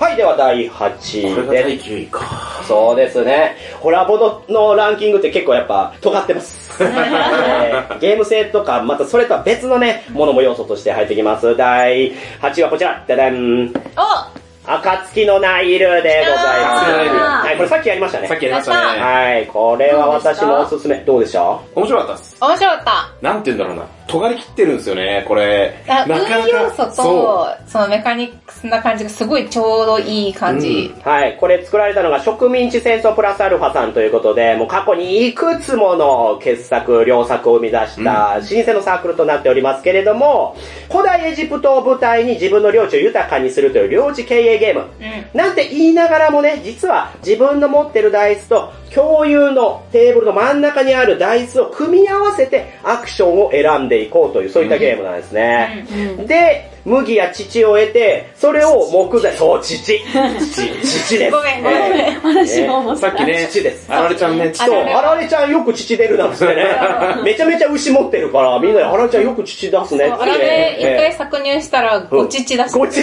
はい、では第これ8が第位です。9位か。そうですね。ホラボドのランキングって結構やっぱ尖ってます。[LAUGHS] えーゲーム性とか、またそれとは別のね、ものも要素として入ってきます。第8位はこちら。ダダン。お暁のナイルでございます。暁のナイルはい、これさっきやりましたね。さっきやりましたね。はい、これは私もおすすめ。どうでした？面白かったです。面白かった。なんて言うんだろうな。尖り切ってるんですよね、これ。あなかなか運要素そと、そのメカニクスな感じがすごいちょうどいい感じ。はい、これ作られたのが植民地戦争プラスアルファさんということで、もう過去にいくつもの傑作、良作を生み出した老舗のサークルとなっておりますけれども、古代エジプトを舞台に自分の領地を豊かにするという領地経営ゲーム。なんて言いながらもね、実は自分の持ってるダイスと共有のテーブルの真ん中にあるダイスを組み合わせてアクションを選んでいこうという、そういったゲームなんですね。で、麦や乳を得て、それを木材、そう、乳。乳、[LAUGHS] 乳です。ごめんごめんえー私も思った。さっきね、父ですあられちゃんね、そう、あられちゃんよく乳出るなんてね。[LAUGHS] めちゃめちゃ牛持ってるから、みんなであられちゃんよく乳出すねって。あられ一回え搾乳したら、ごちちだしー。ご乳、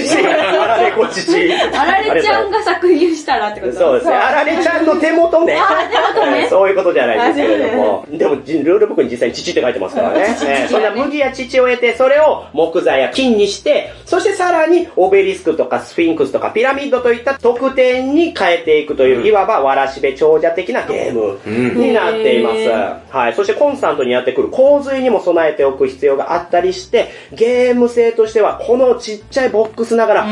あられご乳。[LAUGHS] あられちゃんが搾乳したらってことそうですね。あられちゃんの手元ね。えーそういうことじゃないですけれども。でも、じルールブックに実際に乳って書いてますからね。えーそんな麦や乳を得て、それを木材や金にして、そしてさらにオベリスクとかスフィンクスとかピラミッドといった得点に変えていくという、いわばわらしべ長者的なゲームになっています。はい。そしてコンスタントにやってくる洪水にも備えておく必要があったりして、ゲーム性としてはこのちっちゃいボックスながら、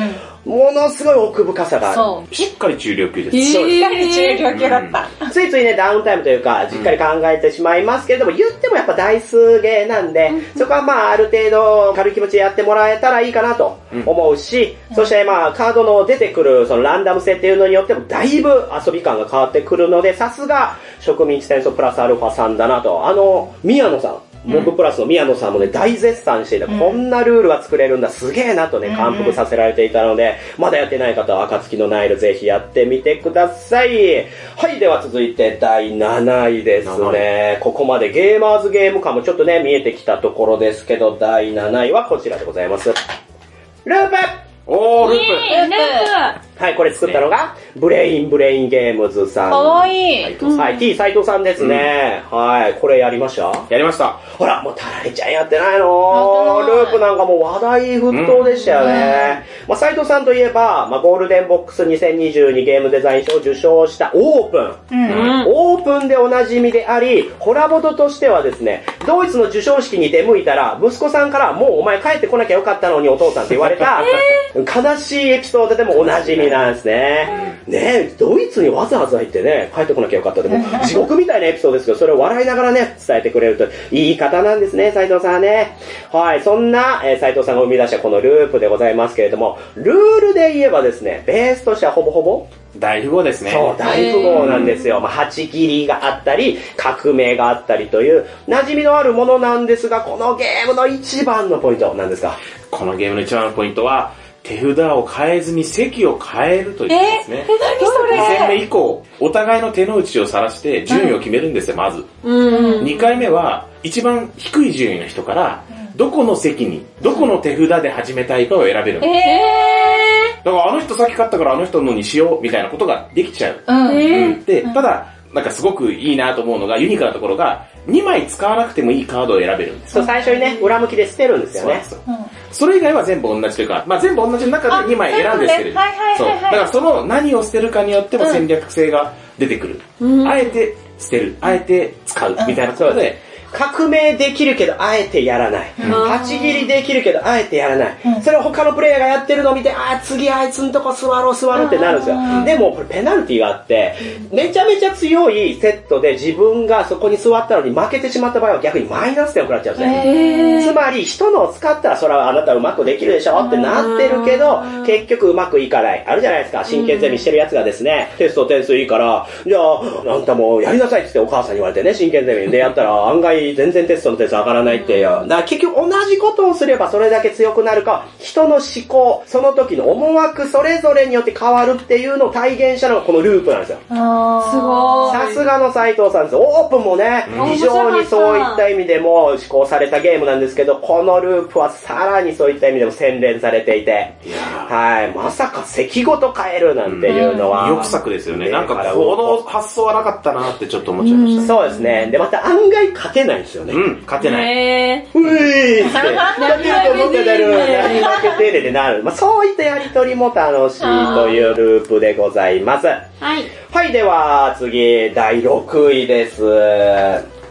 ものすごい奥深さがある。そう。しっかり中量級です。しっかり中量級だった。ついついね、ダウンタイムというか、じっかり考えてしまいますけれども、言ってもやっぱダイスゲーなんで、そこはまあ、ある程度軽い気持ちでやってもらえたらいいかなと思うし、そしてまあ、カードの出てくるそのランダム性っていうのによっても、だいぶ遊び感が変わってくるので、さすが、植民地戦争プラスアルファさんだなと。あの、宮野さん。モブプラスの宮野さんもね、大絶賛していて、こんなルールが作れるんだ、すげえなとね、感服させられていたので、まだやってない方は、暁のナイルぜひやってみてください。はい、では続いて第7位ですね。ここまでゲーマーズゲーム感もちょっとね、見えてきたところですけど、第7位はこちらでございます。ループ。おー、ループ。ー、ルーはい、これ作ったのが、ブレインブレインゲームズさん。かわいい。はい、T 斎藤さんですね。はい、これやりました？やりました。ほら、もうタラレちゃんやってないのループなんかもう話題沸騰でしたよね。まあ、斉藤さんといえば、まあ、ゴールデンボックス2022ゲームデザイン賞を受賞したオープン。うん。オープンでおなじみであり、ホラボドとしてはですね、ドイツの授賞式に出向いたら、息子さんから、もうお前帰ってこなきゃよかったのにお父さんって言われた、悲しいエピソードでもおなじみなんですね。ねえ、ドイツにわざわざ行ってね、帰ってこなきゃよかったでも、[LAUGHS] 地獄みたいなエピソードですけど、それを笑いながらね、伝えてくれると、いい方なんですね、斉藤さんはね。はい、そんな、えー斉藤さんが生み出したこのループでございますけれども、ルールで言えばですね、ベースとしてはほぼほぼ？大富豪ですね。そう、大富豪なんですよ。まあ、八切りがあったり、革命があったりという、馴染みのあるものなんですが、このゲームの一番のポイントなんですか？このゲームの一番のポイントは、手札を変えずに席を変えるというですね。何そ2戦目れ以降、お互いの手の内を晒して順位を決めるんですよ、まず。うん。2回目は、一番低い順位の人から、どこの席に、どこの手札で始めたいかを選べるんです。えだからあの人先勝ったからあの人のにしようみたいなことができちゃう。うんで、ただ、なんかすごくいいなと思うのが、ユニークなところが、2枚使わなくてもいいカードを選べるんですよ。そう、最初にね、裏向きで捨てるんですよねそうなんです。よ。それ以外は全部同じというか、まあ全部同じの中で2枚選んで捨てる。そう。だからその何を捨てるかによっても戦略性が出てくる。あえて捨てる。あえて使う。みたいなことで、革命できるけど、あえてやらない。八切りできるけど、あえてやらない。それを他のプレイヤーがやってるのを見て、あー次あいつんとこ座ろう座ろうってなるんですよ。でも、これペナルティがあって、めちゃめちゃ強いセットで自分がそこに座ったのに負けてしまった場合は逆にマイナス点を食らっちゃうんですね。つまり、人のを使ったら、それはあなたうまくできるでしょってなってるけど、結局うまくいかない。あるじゃないですか。真剣ゼミしてるやつがですね、テスト点数いいから、じゃあ、あんたもやりなさいって言ってお母さんに言われてね、真剣ゼミでやったら、案外全然テストの点数上がらないっていう。だから結局同じことをすればそれだけ強くなるか、人の思考、その時の思惑それぞれによって変わるっていうのを体現したのがこのループなんですよ。あすごさすがの斉藤さんです。オープンもね、非常にそういった意味でも施行されたゲームなんですけど、このループはさらにそういった意味でも洗練されていて、いやはい、まさか席ごと変えるなんていうのは。ー意欲作ですよね。なんかねこの発想はなかったなってちょっと思っちゃいました。そうですね。で、また案外勝てないんですよね。うん、勝てない。へうーいって、勝てると思ってたのに何負けてるってなる。まあ、そういったやりとりも楽しいというループでございます。ー。はい。はい、では次、第6位です。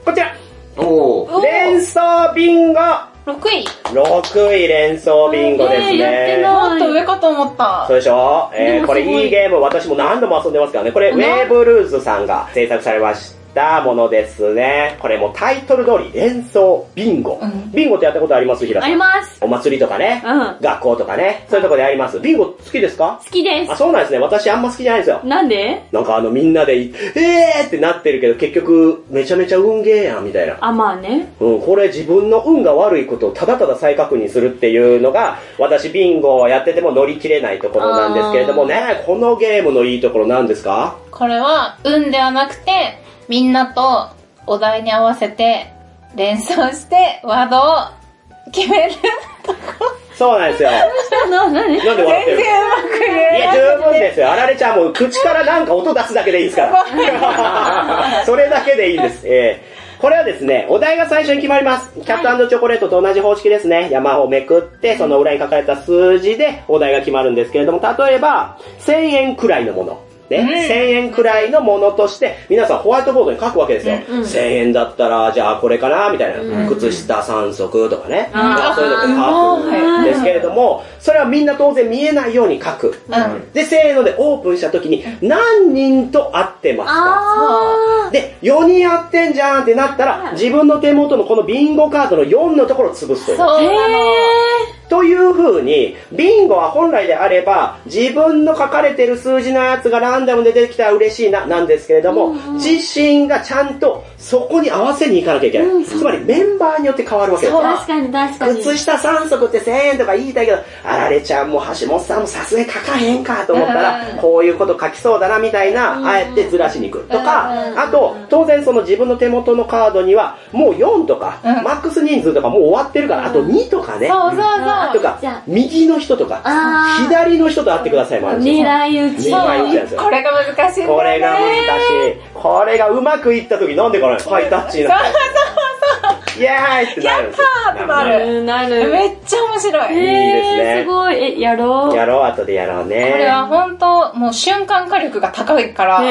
こちらおー。連想ビンゴ6位。6位連想ビンゴですえーやってね。ないもっと上かと思ったそう。でしょ？えー、これいいゲーム、私も何度も遊んでますからね。これ、ウェーブルーズさんが制作されましったものですね。これもタイトル通り連想ビンゴ。ビンゴってやったことあります？平さん。あります。お祭りとかね、うん学校とかね、そういうとこでやります。ビンゴ好きですか？好きであ、そうなんですね。私あんま好きじゃないんですよす。。なんで？なんかあのみんなで、えーってなってるけど結局めちゃめちゃ運ゲーやんみたいな。あ、まあね。うん、これ自分の運が悪いことをただただ再確認するっていうのが、私ビンゴをやってても乗り切れないところなんですけれどもね、このゲームのいいところなんですか？これは、運ではなくて、みんなとお題に合わせて連想してワードを決める。そうなんですよ。な、なになんで笑ってる全然うまく言いえや、十分ですよ。あられちゃんも口からなんか音出すだけでいいですから。[LAUGHS] それだけでいいんです。えーこれはですね、お題が最初に決まります。キャットチョコレートと同じ方式ですね。山をめくって、その裏に書かれた数字でお題が決まるんですけれども、例えば、1000円くらいのもの。ね、1000円くらいのものとして、皆さんホワイトボードに書くわけですよ。1000円だったら、じゃあこれかなみたいな。靴下3足とかね。そういうのを書くんですけれども、それはみんな当然見えないように書く。うん。で、せーのでオープンした時に、何人と会ってますか？あで、4人会ってんじゃんってなったら、自分の手元のこのビンゴカードの4のところを潰すという。そうなの。という風に、ビンゴは本来であれば、自分の書かれてる数字のやつがランダムで出てきたら嬉しいな、なんですけれども、自身がちゃんとそこに合わせに行かなきゃいけない。つまりメンバーによって変わるわけですー。確かに確かに。靴下3足って1000円とか言いたいけど、あられちゃんも橋本さんもさすがに書かへんかと思ったら、うんこういうこと書きそうだなみたいな、あえてずらしに行くとか、あと、当然その自分の手元のカードには、もう4とか、うんマックス人数とかもう終わってるから、あと2とかね、そうそうそう。とか右の人とか左の人と会ってくださいもあるんですよ。狙い撃ち。狙い撃ちなんですよこれが難しいんだよね。これが難しい。これがうまくいった時なんでかなハイタッチになって。[LAUGHS] イエーイってなる。やったーってなるうんなる。めっちゃ面白い。いいですねえーすごい。え、やろう。やろう、後でやろうね。これは本当もう瞬間火力が高いから、す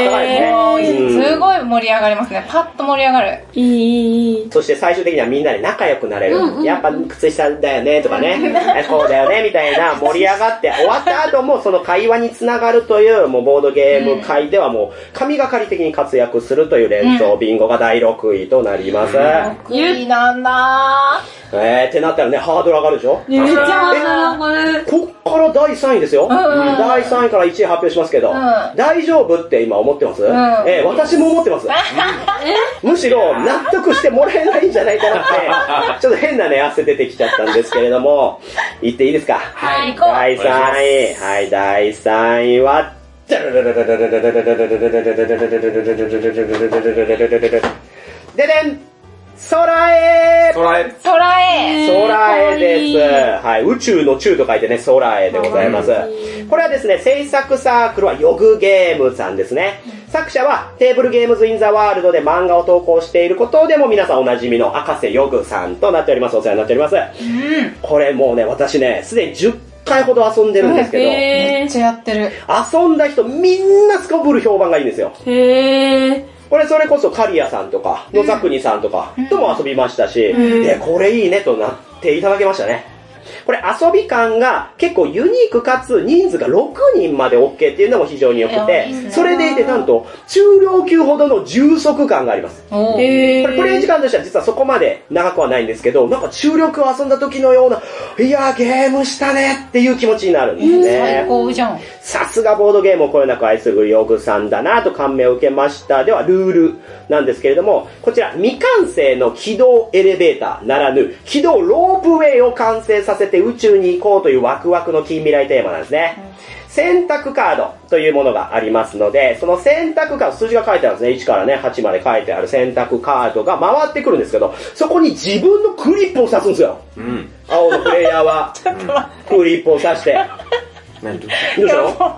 ごい盛り上がりますね。パッと盛り上がる。いい、いい、いい。そして最終的にはみんなで仲良くなれる。うんうんうんやっぱ靴下だよねとかね、えこうだよねみたいな [LAUGHS] 盛り上がって終わった後もその会話につながるというもうボードゲーム界ではもう神がかり的に活躍するという連想ビンゴが第6位となります。6位なんだ。えーってなったらね、ハードル上がるでしょ？めっちゃ上がる。こっから第3位ですよ。ん。第3位から1位発表しますけど、ん。大丈夫って今思ってます、ん。えー私も思ってます。むしろ納得してもらえないんじゃないかなって、[LAUGHS] ちょっと変なね、汗出てきちゃったんですけれども、言っていいですか？はい、行こう。第3位。はい、第3位は、ででん空へ空へ。空へ。空へです。えはい、宇宙の宙と書いてね、空へでございます。これはですね、制作サークルはヨグゲームさんですね。作者はテーブルゲームズインザワールドで漫画を投稿していることでも皆さんおなじみの赤瀬ヨグさんとなっております。お世話になっております。これもうね、私ね、すでに10回ほど遊んでるんですけど、へめっちゃやってる。遊んだ人みんなすこぶる評判がいいんですよ。ー。へー。これそれこそカリアさんとか、野沢国さんとかとも遊びましたし、で、これいいねとなっていただけましたね。これ遊び感が結構ユニークかつ人数が6人まで OK っていうのも非常に良くてそれでいてなんと中量級ほどの充足感があります。これプレイ時間としては実はそこまで長くはないんですけど、なんか中量級を遊んだ時のような、いやーゲームしたねっていう気持ちになるんですね最。高じゃん。さすがボードゲームをこよなく愛するヨグさんだなと感銘を受けました。では、ルールなんですけれども、こちら、未完成の軌道エレベーターならぬ、軌道ロープウェイを完成させて宇宙に行こうというワクワクの近未来テーマなんですね。選択カードというものがありますので、その選択カード、数字が書いてあるんですね。1からね、8まで書いてある選択カードが回ってくるんですけど、そこに自分のクリップを刺すんですよ。うん。青のプレイヤーは、[LAUGHS] クリップを刺して、何？どうしたの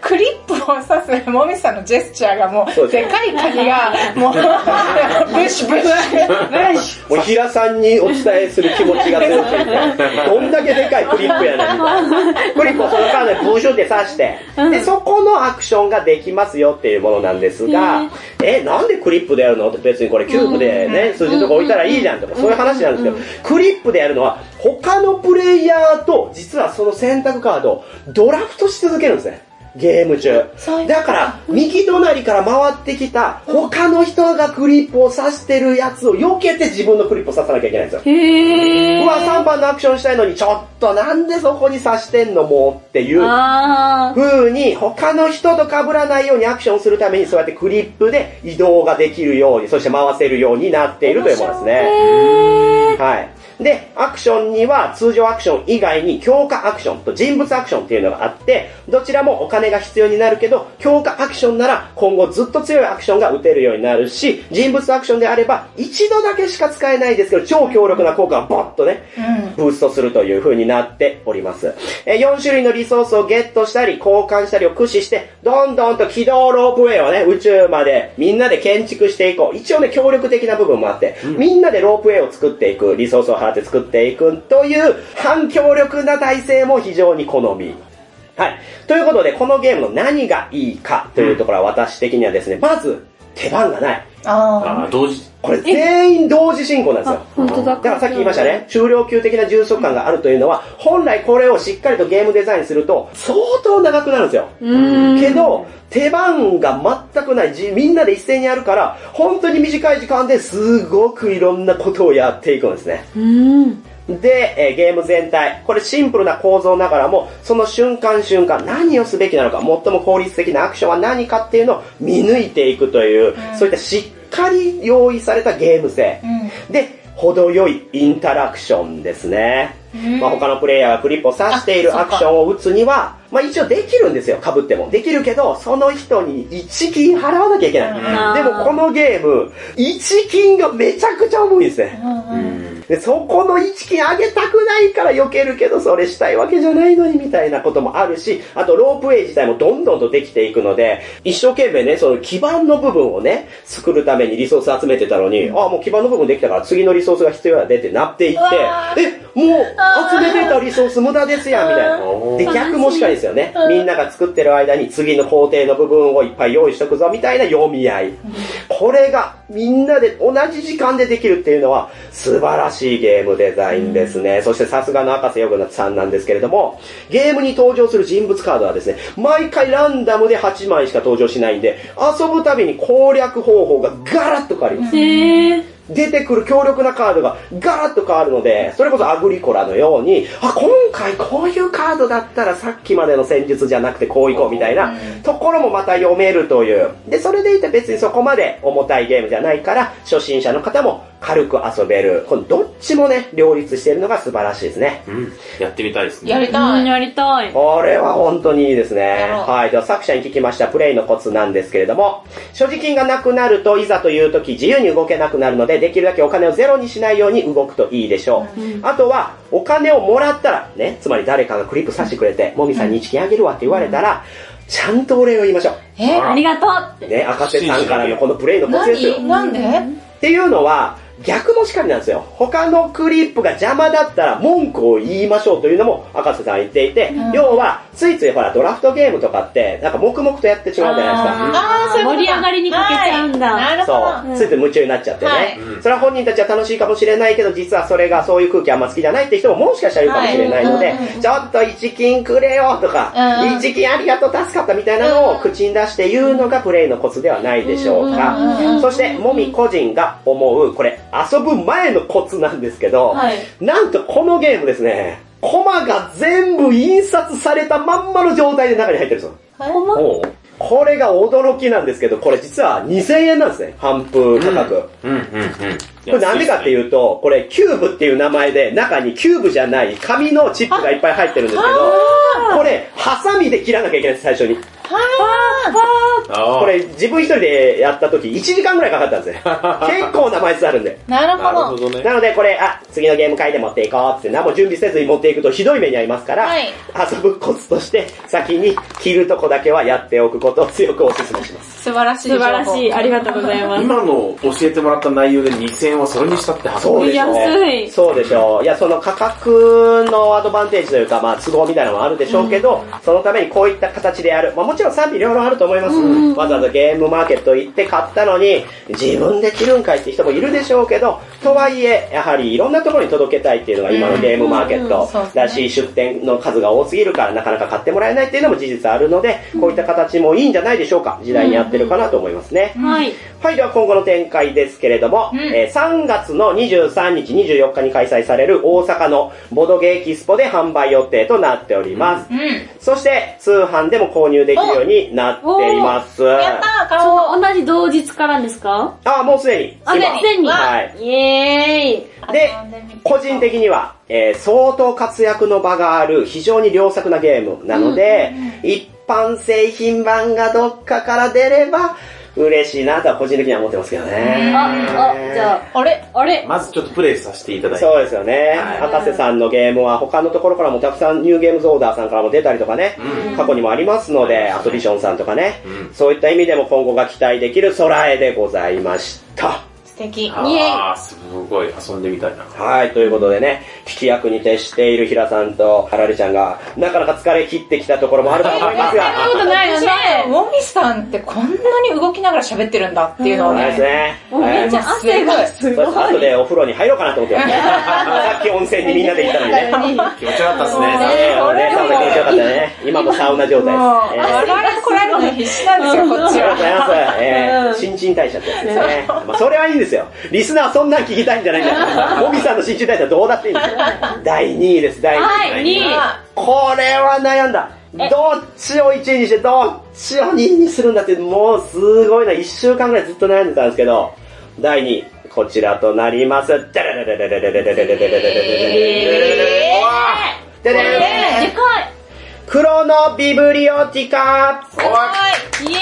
クリップを刺すもみさんのジェスチャーがもう、でかいカニが、もう、ブ [LAUGHS] シブシ、ブシ。もう平さんにお伝えする気持ちが強すぎて、[LAUGHS] どんだけでかいクリップやねん。クリップをそのカードにブシュって刺して、で、そこのアクションができますよっていうものなんですが、え、なんでクリップでやるの？って別にこれキューブでね、数字のとこ置いたらいいじゃんとか、そういう話なんですけど、クリップでやるのは、他のプレイヤーと、実はその選択カードをドラフトし続けるんですね。ゲーム中。だから、右隣から回ってきた他の人がクリップを刺してるやつを避けて自分のクリップを刺さなきゃいけないんですよ。へー。うわ、3番のアクションしたいのに、ちょっとなんでそこに刺してんのもうっていうあー。風に、他の人と被らないようにアクションするために、そうやってクリップで移動ができるように、そして回せるようになっているというものですね。はい。で、アクションには通常アクション以外に強化アクションと人物アクションっていうのがあって、どちらもお金が必要になるけど、強化アクションなら今後ずっと強いアクションが打てるようになるし、人物アクションであれば一度だけしか使えないですけど、超強力な効果がボッとね、ブーストするという風になっております。えー4種類のリソースをゲットしたり、交換したりを駆使して、どんどんと軌道ロープウェイをね、宇宙までみんなで建築していこう。一応ね、協力的な部分もあって、みんなでロープウェイを作っていく、リソースを払って作っていくという、反響力な体制も非常に好み。はい。ということで、このゲームの何がいいかというところは私的にはですね、まず、手番がない。ああー同時。これ全員同時進行なんですよ。本当だ。だからさっき言いましたね、中量級的な重足感があるというのは、本来これをしっかりとゲームデザインすると、相当長くなるんですよ。うーん。けど、手番が全くない、じみんなで一斉にやるから、本当に短い時間ですごくいろんなことをやっていくんですね。うーん。で、えーゲーム全体、これシンプルな構造ながらも、その瞬間瞬間何をすべきなのか、最も効率的なアクションは何かっていうのを見抜いていくという、そういったしっかり用意されたゲーム性。で、程よいインタラクションですね。まあ、他のプレイヤーがクリップを刺しているあアクションを打つには、まあ一応できるんですよ、被っても。できるけど、その人に1金払わなきゃいけない。ん。でもこのゲーム、1金がめちゃくちゃ重いんですね。で、そこの1金上げたくないから避けるけど、それしたいわけじゃないのにみたいなこともあるし、あとロープウェイ自体もどんどんとできていくので、一生懸命ね、その基盤の部分をね、作るためにリソース集めてたのに、あ、もう基盤の部分できたから次のリソースが必要やでってなっていってえ、もう集めてたリソース無駄ですやん、みたいな。で、逆もしかりですよね。みんなが作ってる間に次の工程の部分をいっぱい用意しとくぞ、みたいな読み合い。これがみんなで同じ時間でできるっていうのは素晴らしいゲームデザインですね。そしてさすがの赤瀬ヨグナさんなんですけれども、ゲームに登場する人物カードはですね、毎回ランダムで8枚しか登場しないんで、遊ぶたびに攻略方法がガラッと変わります。出てくる強力なカードがガラッと変わるので、それこそアグリコラのように、あ、今回こういうカードだったらさっきまでの戦術じゃなくてこういこうみたいなところもまた読めるという。で、それでいて別にそこまで重たいゲームじゃないから、初心者の方も軽く遊べる。このどっちもね、両立しているのが素晴らしいですね。うん。やってみたいですね。やりたい。うんやりたい。これは本当にいいですねはい。では作者に聞きましたプレイのコツなんですけれども、所持金がなくなるといざという時自由に動けなくなるので、できるだけお金をゼロにしないように動くといいでしょう。あとは、お金をもらったら、ね、つまり誰かがクリップさせてくれて、もみさんに1金あげるわって言われたら、ちゃんとお礼を言いましょえありがとうって。う。ね、赤瀬さんからのこのプレイのコツですよ。何？なんで？っていうのは、逆もしかりなんですよ。他のクリップが邪魔だったら文句を言いましょうというのも赤瀬さん言っていて、要は、ついついほら、ドラフトゲームとかって、なんか黙々とやってしまうじゃないですか。あー、そう盛り上がりにかけちゃうんだ。はい。なるほど。そう、ついつい夢中になっちゃってね、はい。それは本人たちは楽しいかもしれないけど、実はそれがそういう空気あんま好きじゃないって人ももしかしたらいるかもしれないので、はいうん。うんちょっと一金くれよとか、うん。うん一金ありがとう助かったみたいなのを口に出して言うのがプレイのコツではないでしょうか。うん。うん。うん。そして、もみ個人が思う、これ遊ぶ前のコツなんですけど、はいなんとこのゲームですね、コマが全部印刷されたまんまの状態で中に入ってるんですよ。おうこれが驚きなんですけど、これ実は2000円なんですね、販布価格。うんうんうん。これなんでかっていうと、これキューブっていう名前で中にキューブじゃない紙のチップがいっぱい入ってるんですけど、これハサミで切らなきゃいけないんです、最初に。あこれ自分一人でやった時1時間ぐらいかかったんですね。[LAUGHS] 結構な枚数あるんで。なるほど。なのでこれ、あ、次のゲーム会で持っていこうって何も準備せずに持っていくとひどい目に遭いますから、はい遊ぶコツとして先に切るとこだけはやっておくことを強くお勧めします。素晴らしい素晴らしい。ありがとうございます。今の教えてもらった内容で2000円はそれにしたってそうでしょう。安いそうでしょう。いや、その価格のアドバンテージというか、まあ、都合みたいなのもあるでしょうけど、そのためにこういった形でやる。まあ、もちろんちろん賛否両論あると思います。わざわざゲームマーケット行って買ったのに、自分で着るんかいって人もいるでしょうけど、とはいえ、やはりいろんなところに届けたいっていうのが今のゲームマーケットだし、出店の数が多すぎるからなかなか買ってもらえないっていうのも事実あるので、こういった形もいいんじゃないでしょうか。時代に合ってるかなと思いますね。はい。はい、では今後の展開ですけれども、うんえー3月の23日、24日に開催される大阪のボドゲエキスポで販売予定となっております。うん。そして、通販でも購入できるようになっています。やったー、買そおう。の同じ同日からですか？あ、もうすでに。あ、今すでに。はい。イエーイ。で個人的には、えー相当活躍の場がある非常に良作なゲームなので、一般製品版がどっかから出れば嬉しいなとは個人的には思ってますけどね。あ、あ、じゃあれ？あ、あれ？まずちょっとプレイさせていただいて。そうですよね。はい博士さんのゲームは他のところからもたくさんニューゲームズオーダーさんからも出たりとかね、うん過去にもありますので、うんアトビションさんとかね、うんそういった意味でも今後が期待できる空絵でございました。素敵。あー、すごい遊んでみたいな。はい、ということでね、聞き役に徹している平さんとハラレちゃんが、なかなか疲れ切ってきたところもあると思いますが、そんなことないよね。ウォミさんってこんなに動きながら喋ってるんだっていうのをそうですね。めっちゃ汗がすごい。後でお風呂に入ろうかなと思ってます。さっき温泉にみんなで行ったのにね。気持ちよかったですね。ねねサウナ気持ちよかったね。今もサウナ状態です。えー我々こらえるの必死なんですよ、こっちありがとうございは。ます。えー、新陳代謝ってやつですね。まあ、それはいいんですよ。リスナーそんなん聞きたいんじゃないんだよ。モビさんの新陳代謝どうだっていいんですよ。[LAUGHS] 第2位です、第2位。はい、2位。これは悩んだ。どっちを1位にして、どっちを2位にするんだって、もうすごいな。1週間ぐらいずっと悩んでたんですけど、第2位、こちらとなります。ダララララララララララララララララララででんでかい。クロノビブリオティカイエ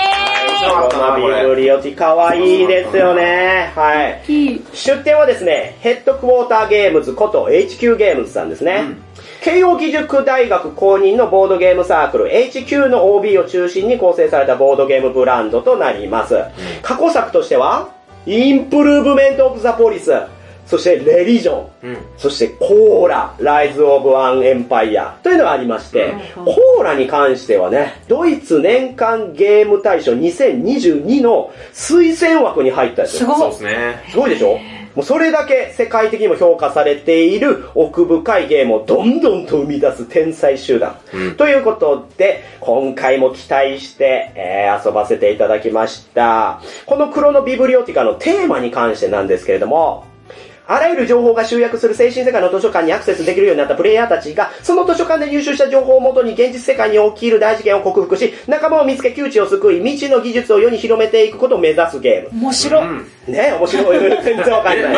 クロノビブリオティカはいいですよね。はい。ーイ。出店はですね、ヘッドクォーターゲームズこと HQ ゲームズさんですね。慶応義塾大学公認のボードゲームサークル HQ の OB を中心に構成されたボードゲームブランドとなります。過去作としては、インプルーブメントオブザポリス、そしてレリジョン、うん。そしてコーラ、ライズ・オブ・アン・エンパイアというのがありまして、コーラに関してはね、ドイツ年間ゲーム大賞2022の推薦枠に入ったやつすごいそうですね。すごいでしょもうそれだけ世界的にも評価されている奥深いゲームをどんどんと生み出す天才集団。うんということで、今回も期待して、えー遊ばせていただきました。このクロノビブリオティカのテーマに関してなんですけれども、あらゆる情報が集約する精神世界の図書館にアクセスできるようになったプレイヤーたちが、その図書館で入手した情報をもとに現実世界に起きる大事件を克服し、仲間を見つけ窮地を救い、未知の技術を世に広めていくことを目指すゲーム。面白い。うん。ね面白い。全然わかんない。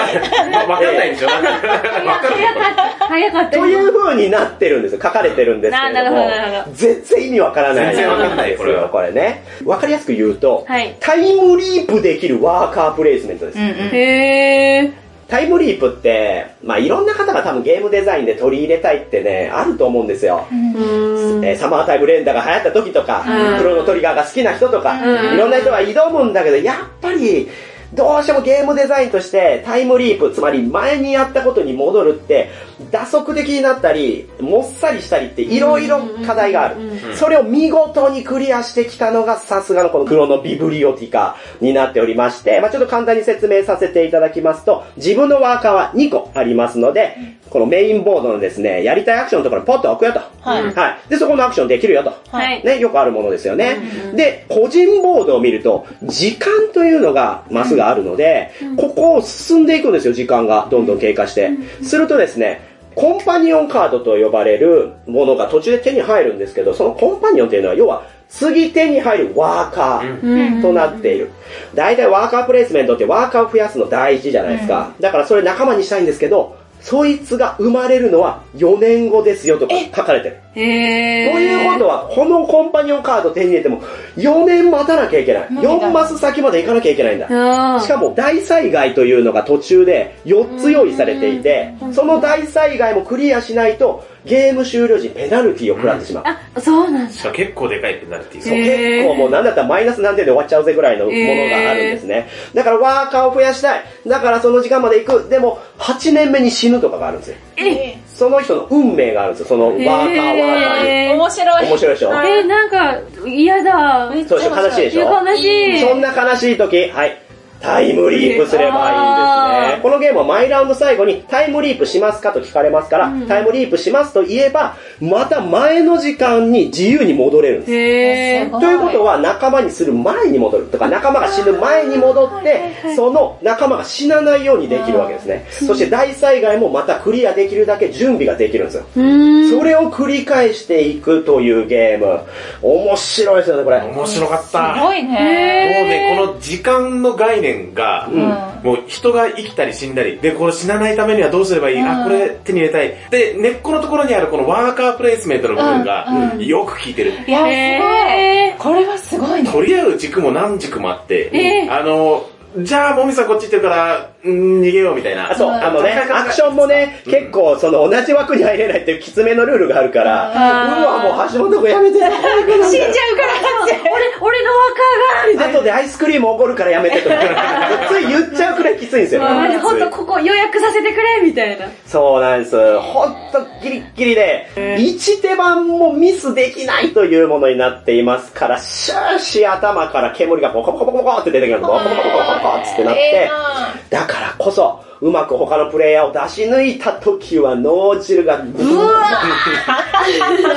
わかんないんですよ。わかんない。早かった。早かった。という風になってるんですよ。書かれてるんですけれどななるほもどなるほ。全然意味わからない。全然わかんないこれはこれね。わかりやすく言うと、はいタイムリープできるワーカープレイスメントです。うんうん。へー。タイムリープって、まあいろんな方が多分ゲームデザインで取り入れたいってね、あると思うんですよ。えーサマータイムレンダーが流行った時とか、うん。クロノトリガーが好きな人とか、うん。いろんな人が挑むんだけど、やっぱり、どうしてもゲームデザインとしてタイムリープ、つまり前にやったことに戻るって、打足的になったり、もっさりしたりっていろいろ課題がある。それを見事にクリアしてきたのがさすがのこのクロノビブリオティカになっておりまして、まあちょっと簡単に説明させていただきますと、自分のワーカーは2個ありますので、このメインボードのですね、やりたいアクションのところにポッと置くよと。はいはい。で、そこのアクションできるよと。はい。ね、よくあるものですよね。で、個人ボードを見ると、時間というのが、マスがあるので、ここを進んでいくんですよ、時間が。どんどん経過して。するとですね、コンパニオンカードと呼ばれるものが途中で手に入るんですけど、そのコンパニオンっていうのは、要は、次手に入るワーカーとなっている。大体ワーカープレイスメントってワーカーを増やすの大事じゃないですか。だからそれ仲間にしたいんですけど、そいつが生まれるのは4年後ですよとか書かれてる。へー。ということは、このコンパニオンカード手に入れても、4年待たなきゃいけない。無理だ4マス先まで行かなきゃいけないんだ。しかも大災害というのが途中で4つ用意されていて、その大災害もクリアしないと、ゲーム終了時ペナルティを食らってしまう。あ、そうなんだ。結構でかいペナルティー。そう結構もうなんだったらマイナス何点で終わっちゃうぜぐらいのものがあるんですね。だからワーカーを増やしたい。だからその時間まで行く。でも8年目に死ぬとかがあるんですよ。え、その人の運命があるんですよ、そのワーカーワーカーに。面白い。面白いでしょ？えー、なんか、嫌だ。そうでしょ？悲しいでしょ？悲しい。そんな悲しい時、はい。タイムリープすればいいんですね。このゲームは毎ラウンド最後にタイムリープしますかと聞かれますから、タイムリープしますと言えば、また前の時間に自由に戻れるんです。ということは仲間にする前に戻るとか [LAUGHS] 仲間が死ぬ前に戻ってその仲間が死なないようにできるわけですね。そして大災害もまたクリアできるだけ準備ができるんですよ。それを繰り返していくというゲーム。面白いですよね、これ。面白かった。すごいもうね。ね、この時間の概念が、もう人が生きたり死んだり、で、これ死なないためにはどうすればいい、うんあ、これ手に入れたい。で、根っこのところにあるこのワーカープレイスメントの部分が、よく効いてる。いや、へすごい。これはすごいね。取り合う軸も何軸もあって、えあの、じゃあ、もみさんこっち行ってるから、うん逃げようみたいな。あそう、あのね、アクションもね、結構その同じ枠に入れないっていうきつめのルールがあるから、うわ、もう橋本君やめて。死んじゃうから [LAUGHS] 俺、俺の若が、みたいな。後でアイスクリームおごるからやめてとか、[LAUGHS] つい言っちゃうくらいきついんですよ。ほんとここ予約させてくれみたいな。そうなんです。ほんとギリッギリで、一手番もミスできないというものになっていますから、シューシ頭から煙がボコボコボコって出てくるの。ボコっつってなって、だからこそ、うまく他のプレイヤーを出し抜いた時は脳汁が、うわ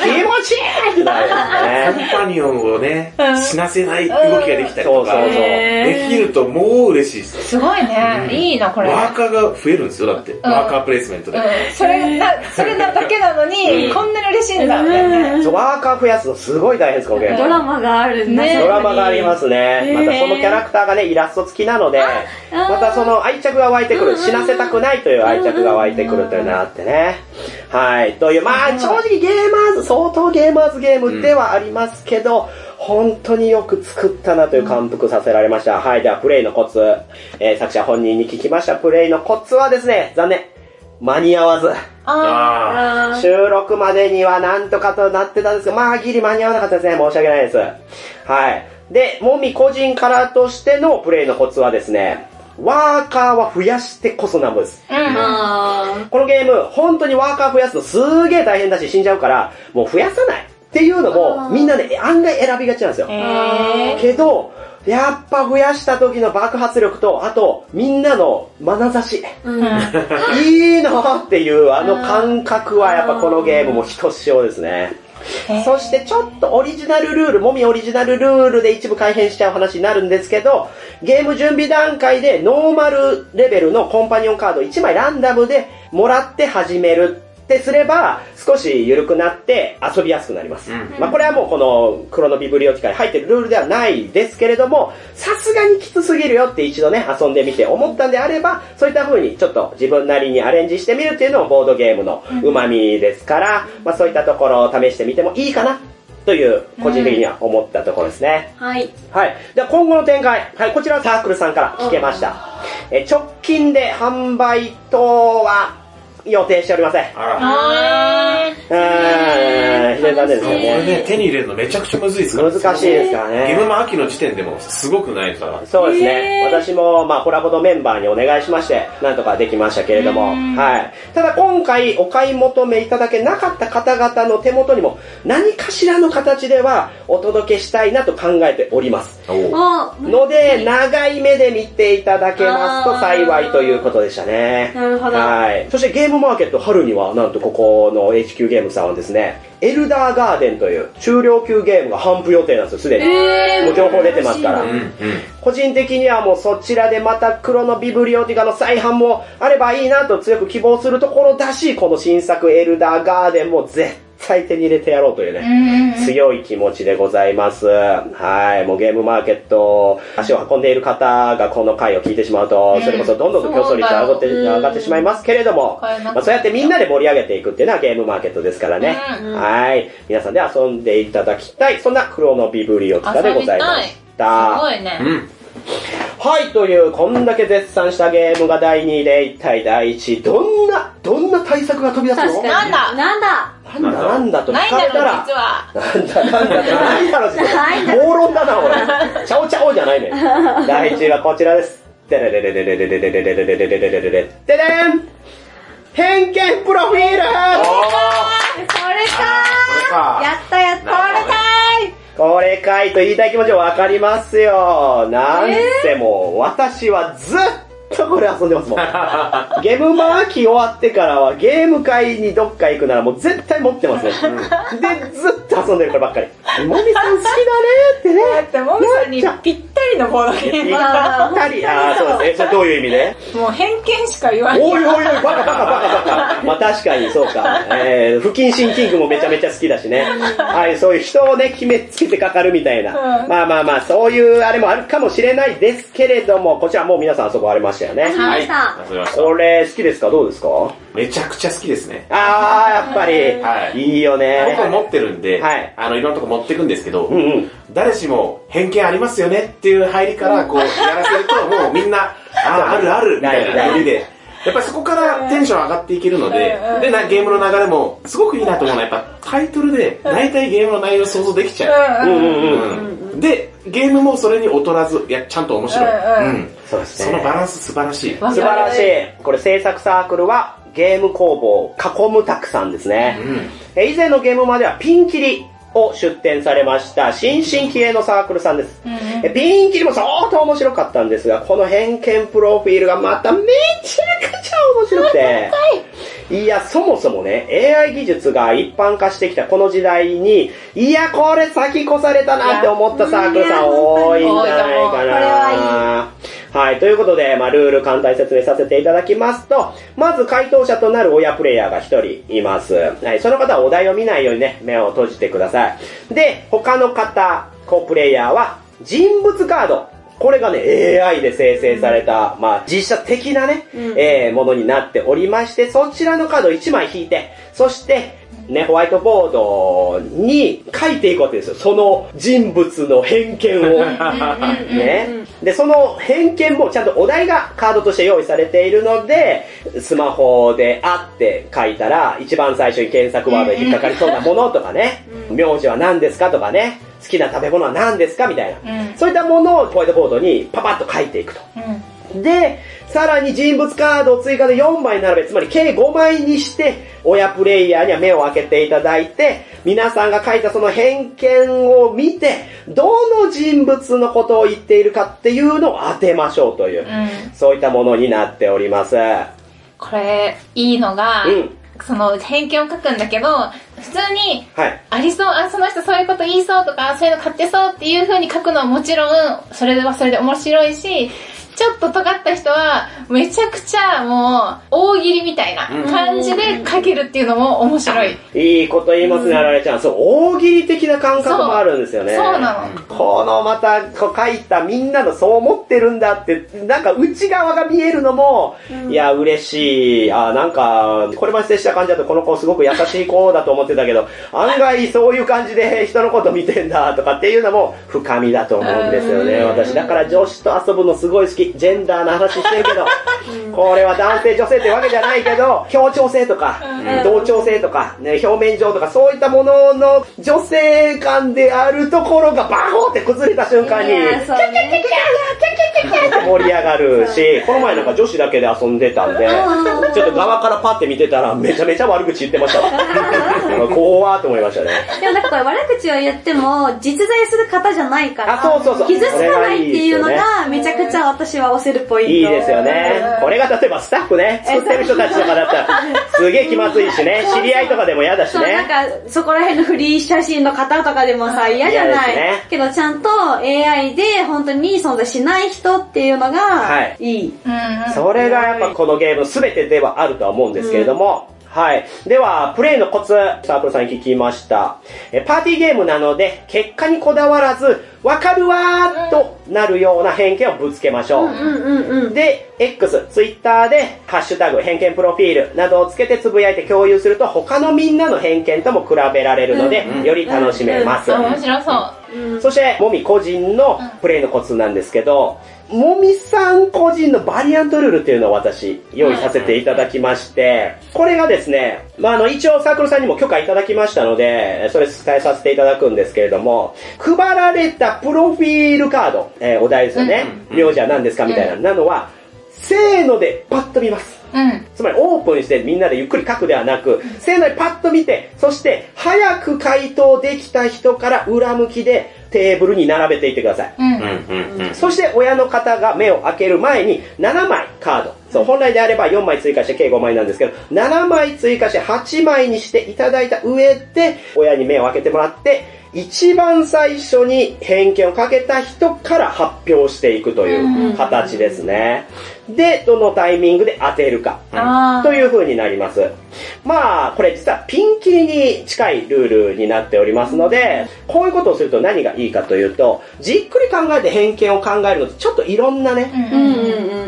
気持ちいいってなるんですね。コンパニオンをね、死なせない動きができたりとか、そうそうそうできるともう嬉しいです。すごいね。いいな、これ。ワーカーが増えるんですよ、だって。ワーカープレイスメントで。うんそれな、それなだけなのに、こんなに嬉しいんだ、みたいなね。そうワーカー増やすのすごい大変です、このゲーム。ドラマがあるんだねドラマがありますね。またそのキャラクターがね、イラスト付きなので、またその愛着が湧いてくる、死なせたくないという愛着が湧いてくるというのがあってね。はい。という、まあ正直ゲーマーズ、相当ゲーマーズゲームではありますけど、本当によく作ったなという感服させられました。はい。では、プレイのコツ、えー作者本人に聞きました。プレイのコツはですね、残念。間に合わず。ああ収録までにはなんとかとなってたんですが、まあ、ギリ間に合わなかったですね。申し訳ないです。はい。で、もみ個人からとしてのプレイのコツはですね、ワーカーは増やしてこそなんです。ーうん。あこのゲーム、本当にワーカー増やすのすげえ大変だし死んじゃうから、もう増やさないっていうのも、みんなね、案外選びがちなんですよ。えけど、やっぱ増やした時の爆発力と、あと、みんなの眼差し。ーうん。[LAUGHS] いいなっていうあの感覚はやっぱこのゲームもひとしおですね。そしてちょっとオリジナルルール、もみオリジナルルールで一部改変しちゃう話になるんですけど、ゲーム準備段階でノーマルレベルのコンパニオンカード1枚ランダムでもらって始める。ってすれば少し緩くなって遊びやすくなります。うんまあこれはもうこのクロノビブリオティカに入ってるルールではないですけれども、さすがにきつすぎるよって一度ね、遊んでみて思ったんであれば、そういった風にちょっと自分なりにアレンジしてみるっていうのもボードゲームの旨味ですから、まあそういったところを試してみてもいいかなという個人的には思ったところですね。はい。はい。では今後の展開。はい、こちらはサークルさんから聞けました。え直近で販売等は予定しておりません。あら。あうーん、非常に残念ですよこれね。ね、手に入れるのめちゃくちゃむずいですから。難しいですからね。ゲームマ秋の時点でもすごくないから。そうですね。私も、まあ、コラボのメンバーにお願いしまして、なんとかできましたけれども、はい。ただ今回お買い求めいただけなかった方々の手元にも、何かしらの形ではお届けしたいなと考えております。ので、長い目で見ていただけますと幸いということでしたね。なるほどはい。そしてゲームマーケット春には、なんとここの HQ ゲームさんはですね、エルダーガーデンという中量級ゲームが頒布予定なんですよ、すでに。えーもう情報出てますから。うん、うん。個人的にはもうそちらでまた黒のビブリオティカの再販もあればいいなと強く希望するところだし、この新作エルダーガーデンも絶対手に入れてやろうというね、強い気持ちでございます。はい、もうゲームマーケット、足を運んでいる方がこの回を聞いてしまうと、それこそどんどんと競争率上がって、上がってしまいますけれども、まあそうやってみんなで盛り上げていくっていうのはゲームマーケットですからね。はい、皆さんで遊んでいただきたい、そんな黒のビブリオティカでございました。すごいね。うん。はい、という、こんだけ絶賛したゲームが第2位で、一体第1位、どんな、どんな対策が飛び出すの？なんだ？なんだ？なんだ？なんだと聞ないんかれたら？だろう、実、は。なんだなんだないだろ、実は。暴論だな、俺。ちゃおちゃおじゃないね。第1位はこちらです。でれれれれれれれれれれれれれれれれれででん偏見プロフィールおーそれかこれかやったやったこれかこれかいと言いたい気持ちはわかりますよ。なんせもう、私はずっとこれ遊んでますもん。ゲームマーキー終わってからはゲーム会にどっか行くならもう絶対持ってますね。で、ずっと遊んでるからばっかり。もみさん好きだねってね。だって、もみさんにぴったりのボードゲぴーム。ったり。ああ、[LAUGHS] そうですね。それどういう意味で？もう偏見しか言わない。おいおいおい、バカバカバカバカ。[LAUGHS] まあ確かにそうか。えー、不謹慎キングもめちゃめちゃ好きだしね。はい、そういう人をね、決めつけてかかるみたいな。うんまあまあまあ、そういうあれもあるかもしれないですけれども、こちらもう皆さん遊ばれましたした。遊びましたこれ好きですか？どうですか？めちゃくちゃ好きですね。あー、やっぱり。はいいいよね。僕持ってるんで、はいあの、いろんなとこ持ってくんですけど、うんうん。誰しも偏見ありますよねっていう入りから、こう、やらせると、[LAUGHS] もうみんな、ああ、あるある、みたいなノリで。やっぱりそこからテンション上がっていけるので、で、なゲームの流れも、すごくいいなと思うのは、やっぱタイトルで、大体ゲームの内容想像できちゃう。うんうんうん。うんで、ゲームもそれに劣らず、いや、ちゃんと面白い。うんうんそうですね。そのバランス素晴らしい。素晴らしい。これ制作サークルはゲーム工房囲むたくさんですね。うんえ以前のゲームまではピンキリを出展されました新進気鋭のサークルさんです。えピンキリも相当面白かったんですが、この偏見プロフィールがまためちゃくちゃ面白くて。[LAUGHS] いや、そもそもね、AI 技術が一般化してきたこの時代に、いや、これ先越されたなって思ったサークルさん多いんじゃないかな。はい、ということで、まあ、ルール簡単に説明させていただきますと、まず回答者となる親プレイヤーが一人います。はい、その方はお題を見ないようにね、目を閉じてください。で、他の方、コプレイヤーは、人物カード。これがね、AI で生成された、まあ、実写的なね、えーものになっておりまして、そちらのカードを1枚引いて、そして、ね、ホワイトボードに書いていくわけですよ。その人物の偏見を。ね。で、その偏見もちゃんとお題がカードとして用意されているので、スマホであって書いたら、一番最初に検索ワードで引っかかりそうなものとかね、名字は何ですかとかね、好きな食べ物は何ですかみたいな、うんそういったものをホワイトボードにパパッと書いていくと。で、さらに人物カードを追加で4枚並べ、つまり計5枚にして、親プレイヤーには目を開けていただいて、皆さんが書いたその偏見を見て、どの人物のことを言っているかっていうのを当てましょうという、うんそういったものになっております。これ、いいのが、うんその偏見を書くんだけど、普通に、はい。ありそう、あ、その人そういうこと言いそうとか、そういうの買ってそうっていう風に書くのはもちろん、それはそれで面白いし、ちょっと尖った人は、めちゃくちゃもう、大喜利みたいな感じで書けるっていうのも面白い。いいこと言いますね、あられちゃん。そう、大喜利的な感覚もあるんですよね。そうなの。このまた、こう書いたみんなのそう思ってるんだって、なんか内側が見えるのも、いや、嬉しい。あ、なんか、これまで接した感じだとこの子すごく優しい子だと思ってたけど、案外そういう感じで人のこと見てんだとかっていうのも深みだと思うんですよね。私、だから女子と遊ぶのすごい好き。ジェンダーの話してるけど、これは男性女性ってわけじゃないけど、協調性とか、同調性とか、ね、表面上とか、そういったものの女性感であるところがバコって崩れた瞬間に、いやそうね。盛り上がるし、この前なんか女子だけで遊んでたんで、ちょっと側からパッて見てたらめちゃめちゃ悪口言ってましたわ。怖ーって思いましたね。でもなんかこれ悪口を言っても、実在する方じゃないから、傷つかないっていうのが、めちゃくちゃ私は押せるポイント。いいですよね。これが例えばスタッフね、作ってる人たちとかだったら、すげえ気まずいしね、知り合いとかでも嫌だしそう、なんね。か、そこら辺のフリー写真の方とかでもさ、嫌じゃない。けど、ちゃんと AI で本当に存在しない人っていうのが、はいいい。うん。それがやっぱこのゲームの全てではあるとは思うんですけれども、はい。では、プレイのコツ、サークルさんに聞きました。えパーティーゲームなので、結果にこだわらず、わかるわーとなるような偏見をぶつけましょう。うんうんうん。で、X、Twitter で、ハッシュタグ、偏見プロフィールなどをつけてつぶやいて共有すると、他のみんなの偏見とも比べられるので、より楽しめます。あ面白そう。そして、もみ個人のプレイのコツなんですけど、もみさん個人のバリアントルールっていうのを私、用意させていただきまして、これがですね、まあ、あの、一応サークルさんにも許可いただきましたので、それ伝えさせていただくんですけれども、配られたプロフィールカード、えーお題ですよね、名字は何ですかみたいな、なのは、せーのでパッと見ます。うん。つまりオープンしてみんなでゆっくり書くではなく、せーのにパッと見て、そして早く回答できた人から裏向きでテーブルに並べていってください。うん。うんうんうん。そして親の方が目を開ける前に7枚カード。そう、本来であれば4枚追加して計5枚なんですけど、7枚追加して8枚にしていただいた上で、親に目を開けてもらって、一番最初に偏見をかけた人から発表していくという形ですね。で、どのタイミングで当てるか。あという風になります。まあ、これ実はピンキリに近いルールになっておりますので、こういうことをすると何がいいかというと、じっくり考えて偏見を考えるのとちょっといろんなね。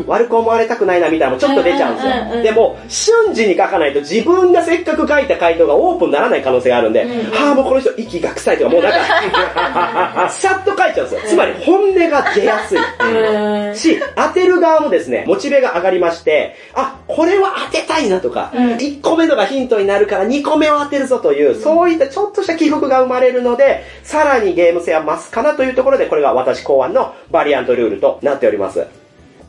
悪く思われたくないなみたいなのもちょっと出ちゃうんですよ。でも、瞬時に書かないと自分がせっかく書いた回答がオープンにならない可能性があるんで、はあ、もうこの人息が臭いとか、もうなんか、[LAUGHS] さっと書いちゃうんですよ。つまり本音が出やすい。うんし、当てる側もですね、モチベが上がりまして、あ、これは当てたいなとか、1個目のがヒントになるから2個目を当てるぞという、そういったちょっとした起伏が生まれるので、さらにゲーム性は増すかなというところで、これが私考案のバリアントルールとなっております。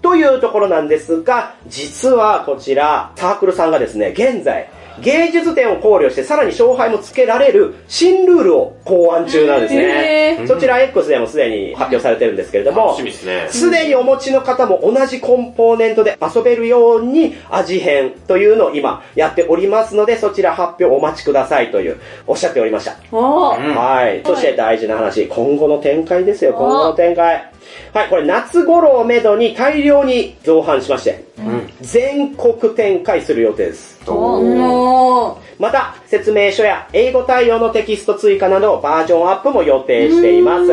というところなんですが、実はこちら、サークルさんがですね、現在、芸術点を考慮してさらに勝敗もつけられる新ルールを考案中なんですね。そちら X でもすでに発表されてるんですけれどもすね。すでにお持ちの方も同じコンポーネントで遊べるように味変というのを今やっておりますので、そちら発表お待ちくださいというおっしゃっておりました。はい。そして大事な話、今後の展開ですよ、今後の展開。はい、これ夏頃をめどに大量に造反しまして、全国展開する予定です。また、説明書や英語対応のテキスト追加などバージョンアップも予定しています。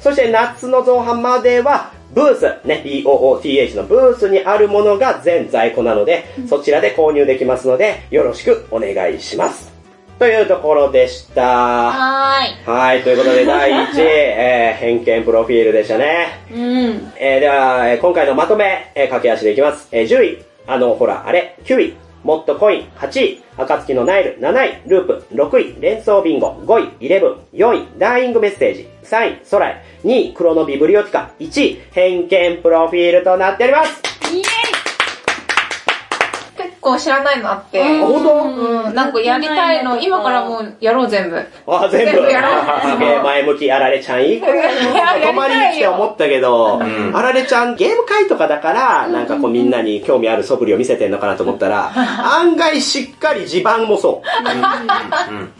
そして夏の造反までは、ブース、ね、BOOTH のブースにあるものが全在庫なので、そちらで購入できますので、よろしくお願いします。というところでした。はーい。はい、ということで第1位、えー偏見プロフィールでしたね。うん。えーでは、えー今回のまとめ、えー駆け足でいきます。えー10位、あの、ほら、あれ、9位、もっとコイン、8位、暁のナイル、7位、ループ、6位、連想ビンゴ、5位、イレブン、4位、ダーイングメッセージ、3位、ソライ、2位、クロノビブリオティカ、1位、偏見プロフィールとなっております。イエー結構知らないのあって。あ、本当？うん、なんかやりたいの、今からもうやろう全部。あ、全部。全部やろうすげえ前向き、あられちゃん [LAUGHS] いい子だよ。泊まりに来て思ったけど、あられちゃんゲーム会とかだから、なんかこうみんなに興味ある素振りを見せてんのかなと思ったら、案外しっかり地盤もそう。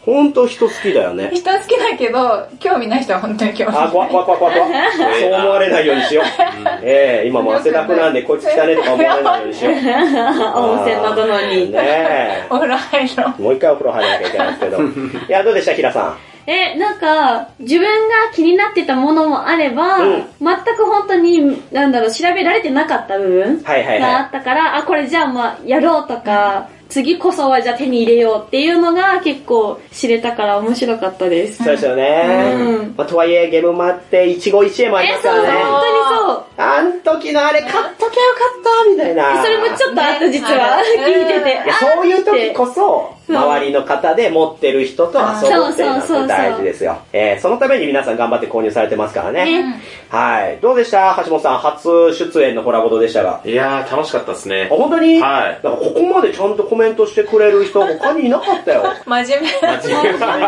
ほんと人好きだよね。人好きだけど、興味ない人は本当に興味ない。あ、怖い怖い怖い怖い怖い。そう思われないようにしよう。ええ今も汗だくなんでこいつ汚ねとか思われないようにしよう。[LAUGHS] 温泉などのに。ねえ。お風呂入ろう。もう一回お風呂入らなきゃいけないですけど。[LAUGHS] いや、どうでした、平さん？え、なんか、自分が気になってたものもあれば、うん全く本当に、なんだろう、調べられてなかった部分はいはいがあはったから、あ、これじゃあまあ、やろうとか、次こそはじゃあ手に入れようっていうのが結構知れたから面白かったです。い。そうですよね。うんまあ、とはいえ、ゲームマって一期一会もありますからね。本当にそう。あん時のあれ買っときゃよかったみたいな。それもちょっとあった、実は。ね聞いてて。そういう時こそ、周りの方で持ってる人と遊ぶっていうのそうそうそうそうは大事ですよ。えー、そのために皆さん頑張って購入されてますからね。ねはい。どうでした？橋本さん、初出演のホラボドでしたが。いやー、楽しかったですねあ、。本当に？はいなんかここまでちゃんとコメントしてくれる人 [LAUGHS] 他にいなかったよ。真面目な。真面目だ真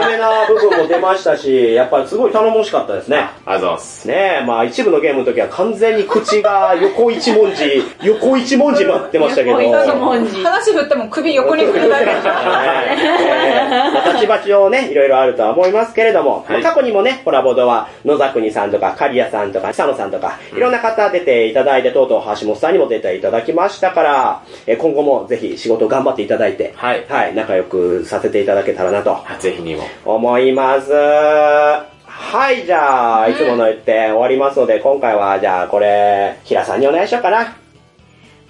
面目な部分も出ましたし、やっぱりすごい頼もしかったですね。ありがとうございます。ねえ、まあ一部のゲームの時は完全に口が横一文字、横一文字待ってましたけど。横一文字。話振っても首横に振るだけ。ねえまあ立ち鉢をね、いろいろあるとは思いますけれども、はいまあ過去にもね、コラボドは野沢国さんとか、刈谷さんとか、佐野さんとか、いろんな方出ていただいて、とうとう橋本さんにも出ていただきましたから、えー今後もぜひ仕事頑張っていただいて、はいはい、仲良くさせていただけたらなとあぜひにも。思います。はい、じゃあ、いつもの言って終わりますので、今回は、じゃあ、これ、平さんにお願いしようかな。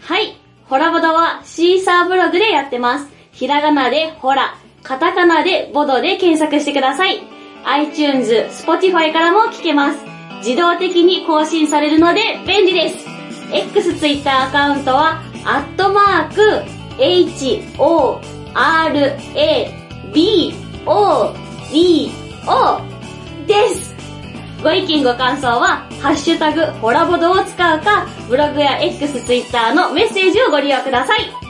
はい。ホラボドはシーサーブログでやってます。ひらがなでホラ、カタカナでボドで検索してください。iTunes、Spotify からも聞けます。自動的に更新されるので便利です。X、Twitter アカウントは、アットマーク、H, O, R, A, B, O, D, O です。ご意見ご感想は、ハッシュタグ、ホラボドを使うか、ブログや X、Twitter のメッセージをご利用ください。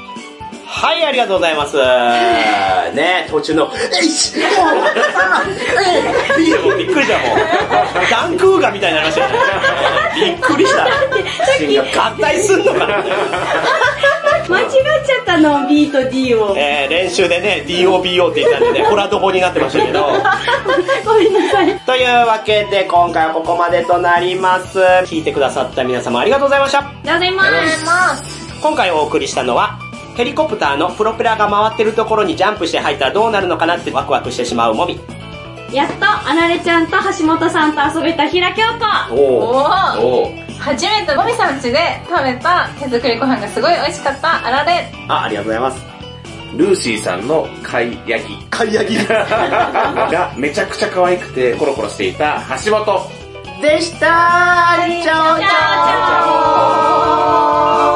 はい、ありがとうございます。ね、途中の、えいし、もう、いやもうびっくりしたもう。ダンクーガみたいになりましたよね。びっくりした。合体すんのかな間違っちゃったの、B と D を。えー、練習でね、DOBO って言ったんでね、ホラドボになってましたけど。ごめんなさい。というわけで、今回はここまでとなります。聞いてくださった皆様ありがとうございました。ありがとうございます。今回お送りしたのは、ヘリコプターのプロペラが回ってるところにジャンプして入ったらどうなるのかなってワクワクしてしまうもみ。やっと、あなれちゃんと橋本さんと遊べた平京子。おお初めてゴミさん家で食べた手作りご飯がすごい美味しかったあられ。あ、ありがとうございます。ルーシーさんの貝ヤギかいやぎがめちゃくちゃ可愛くてコロコロしていた橋本。でしたチャオチャオ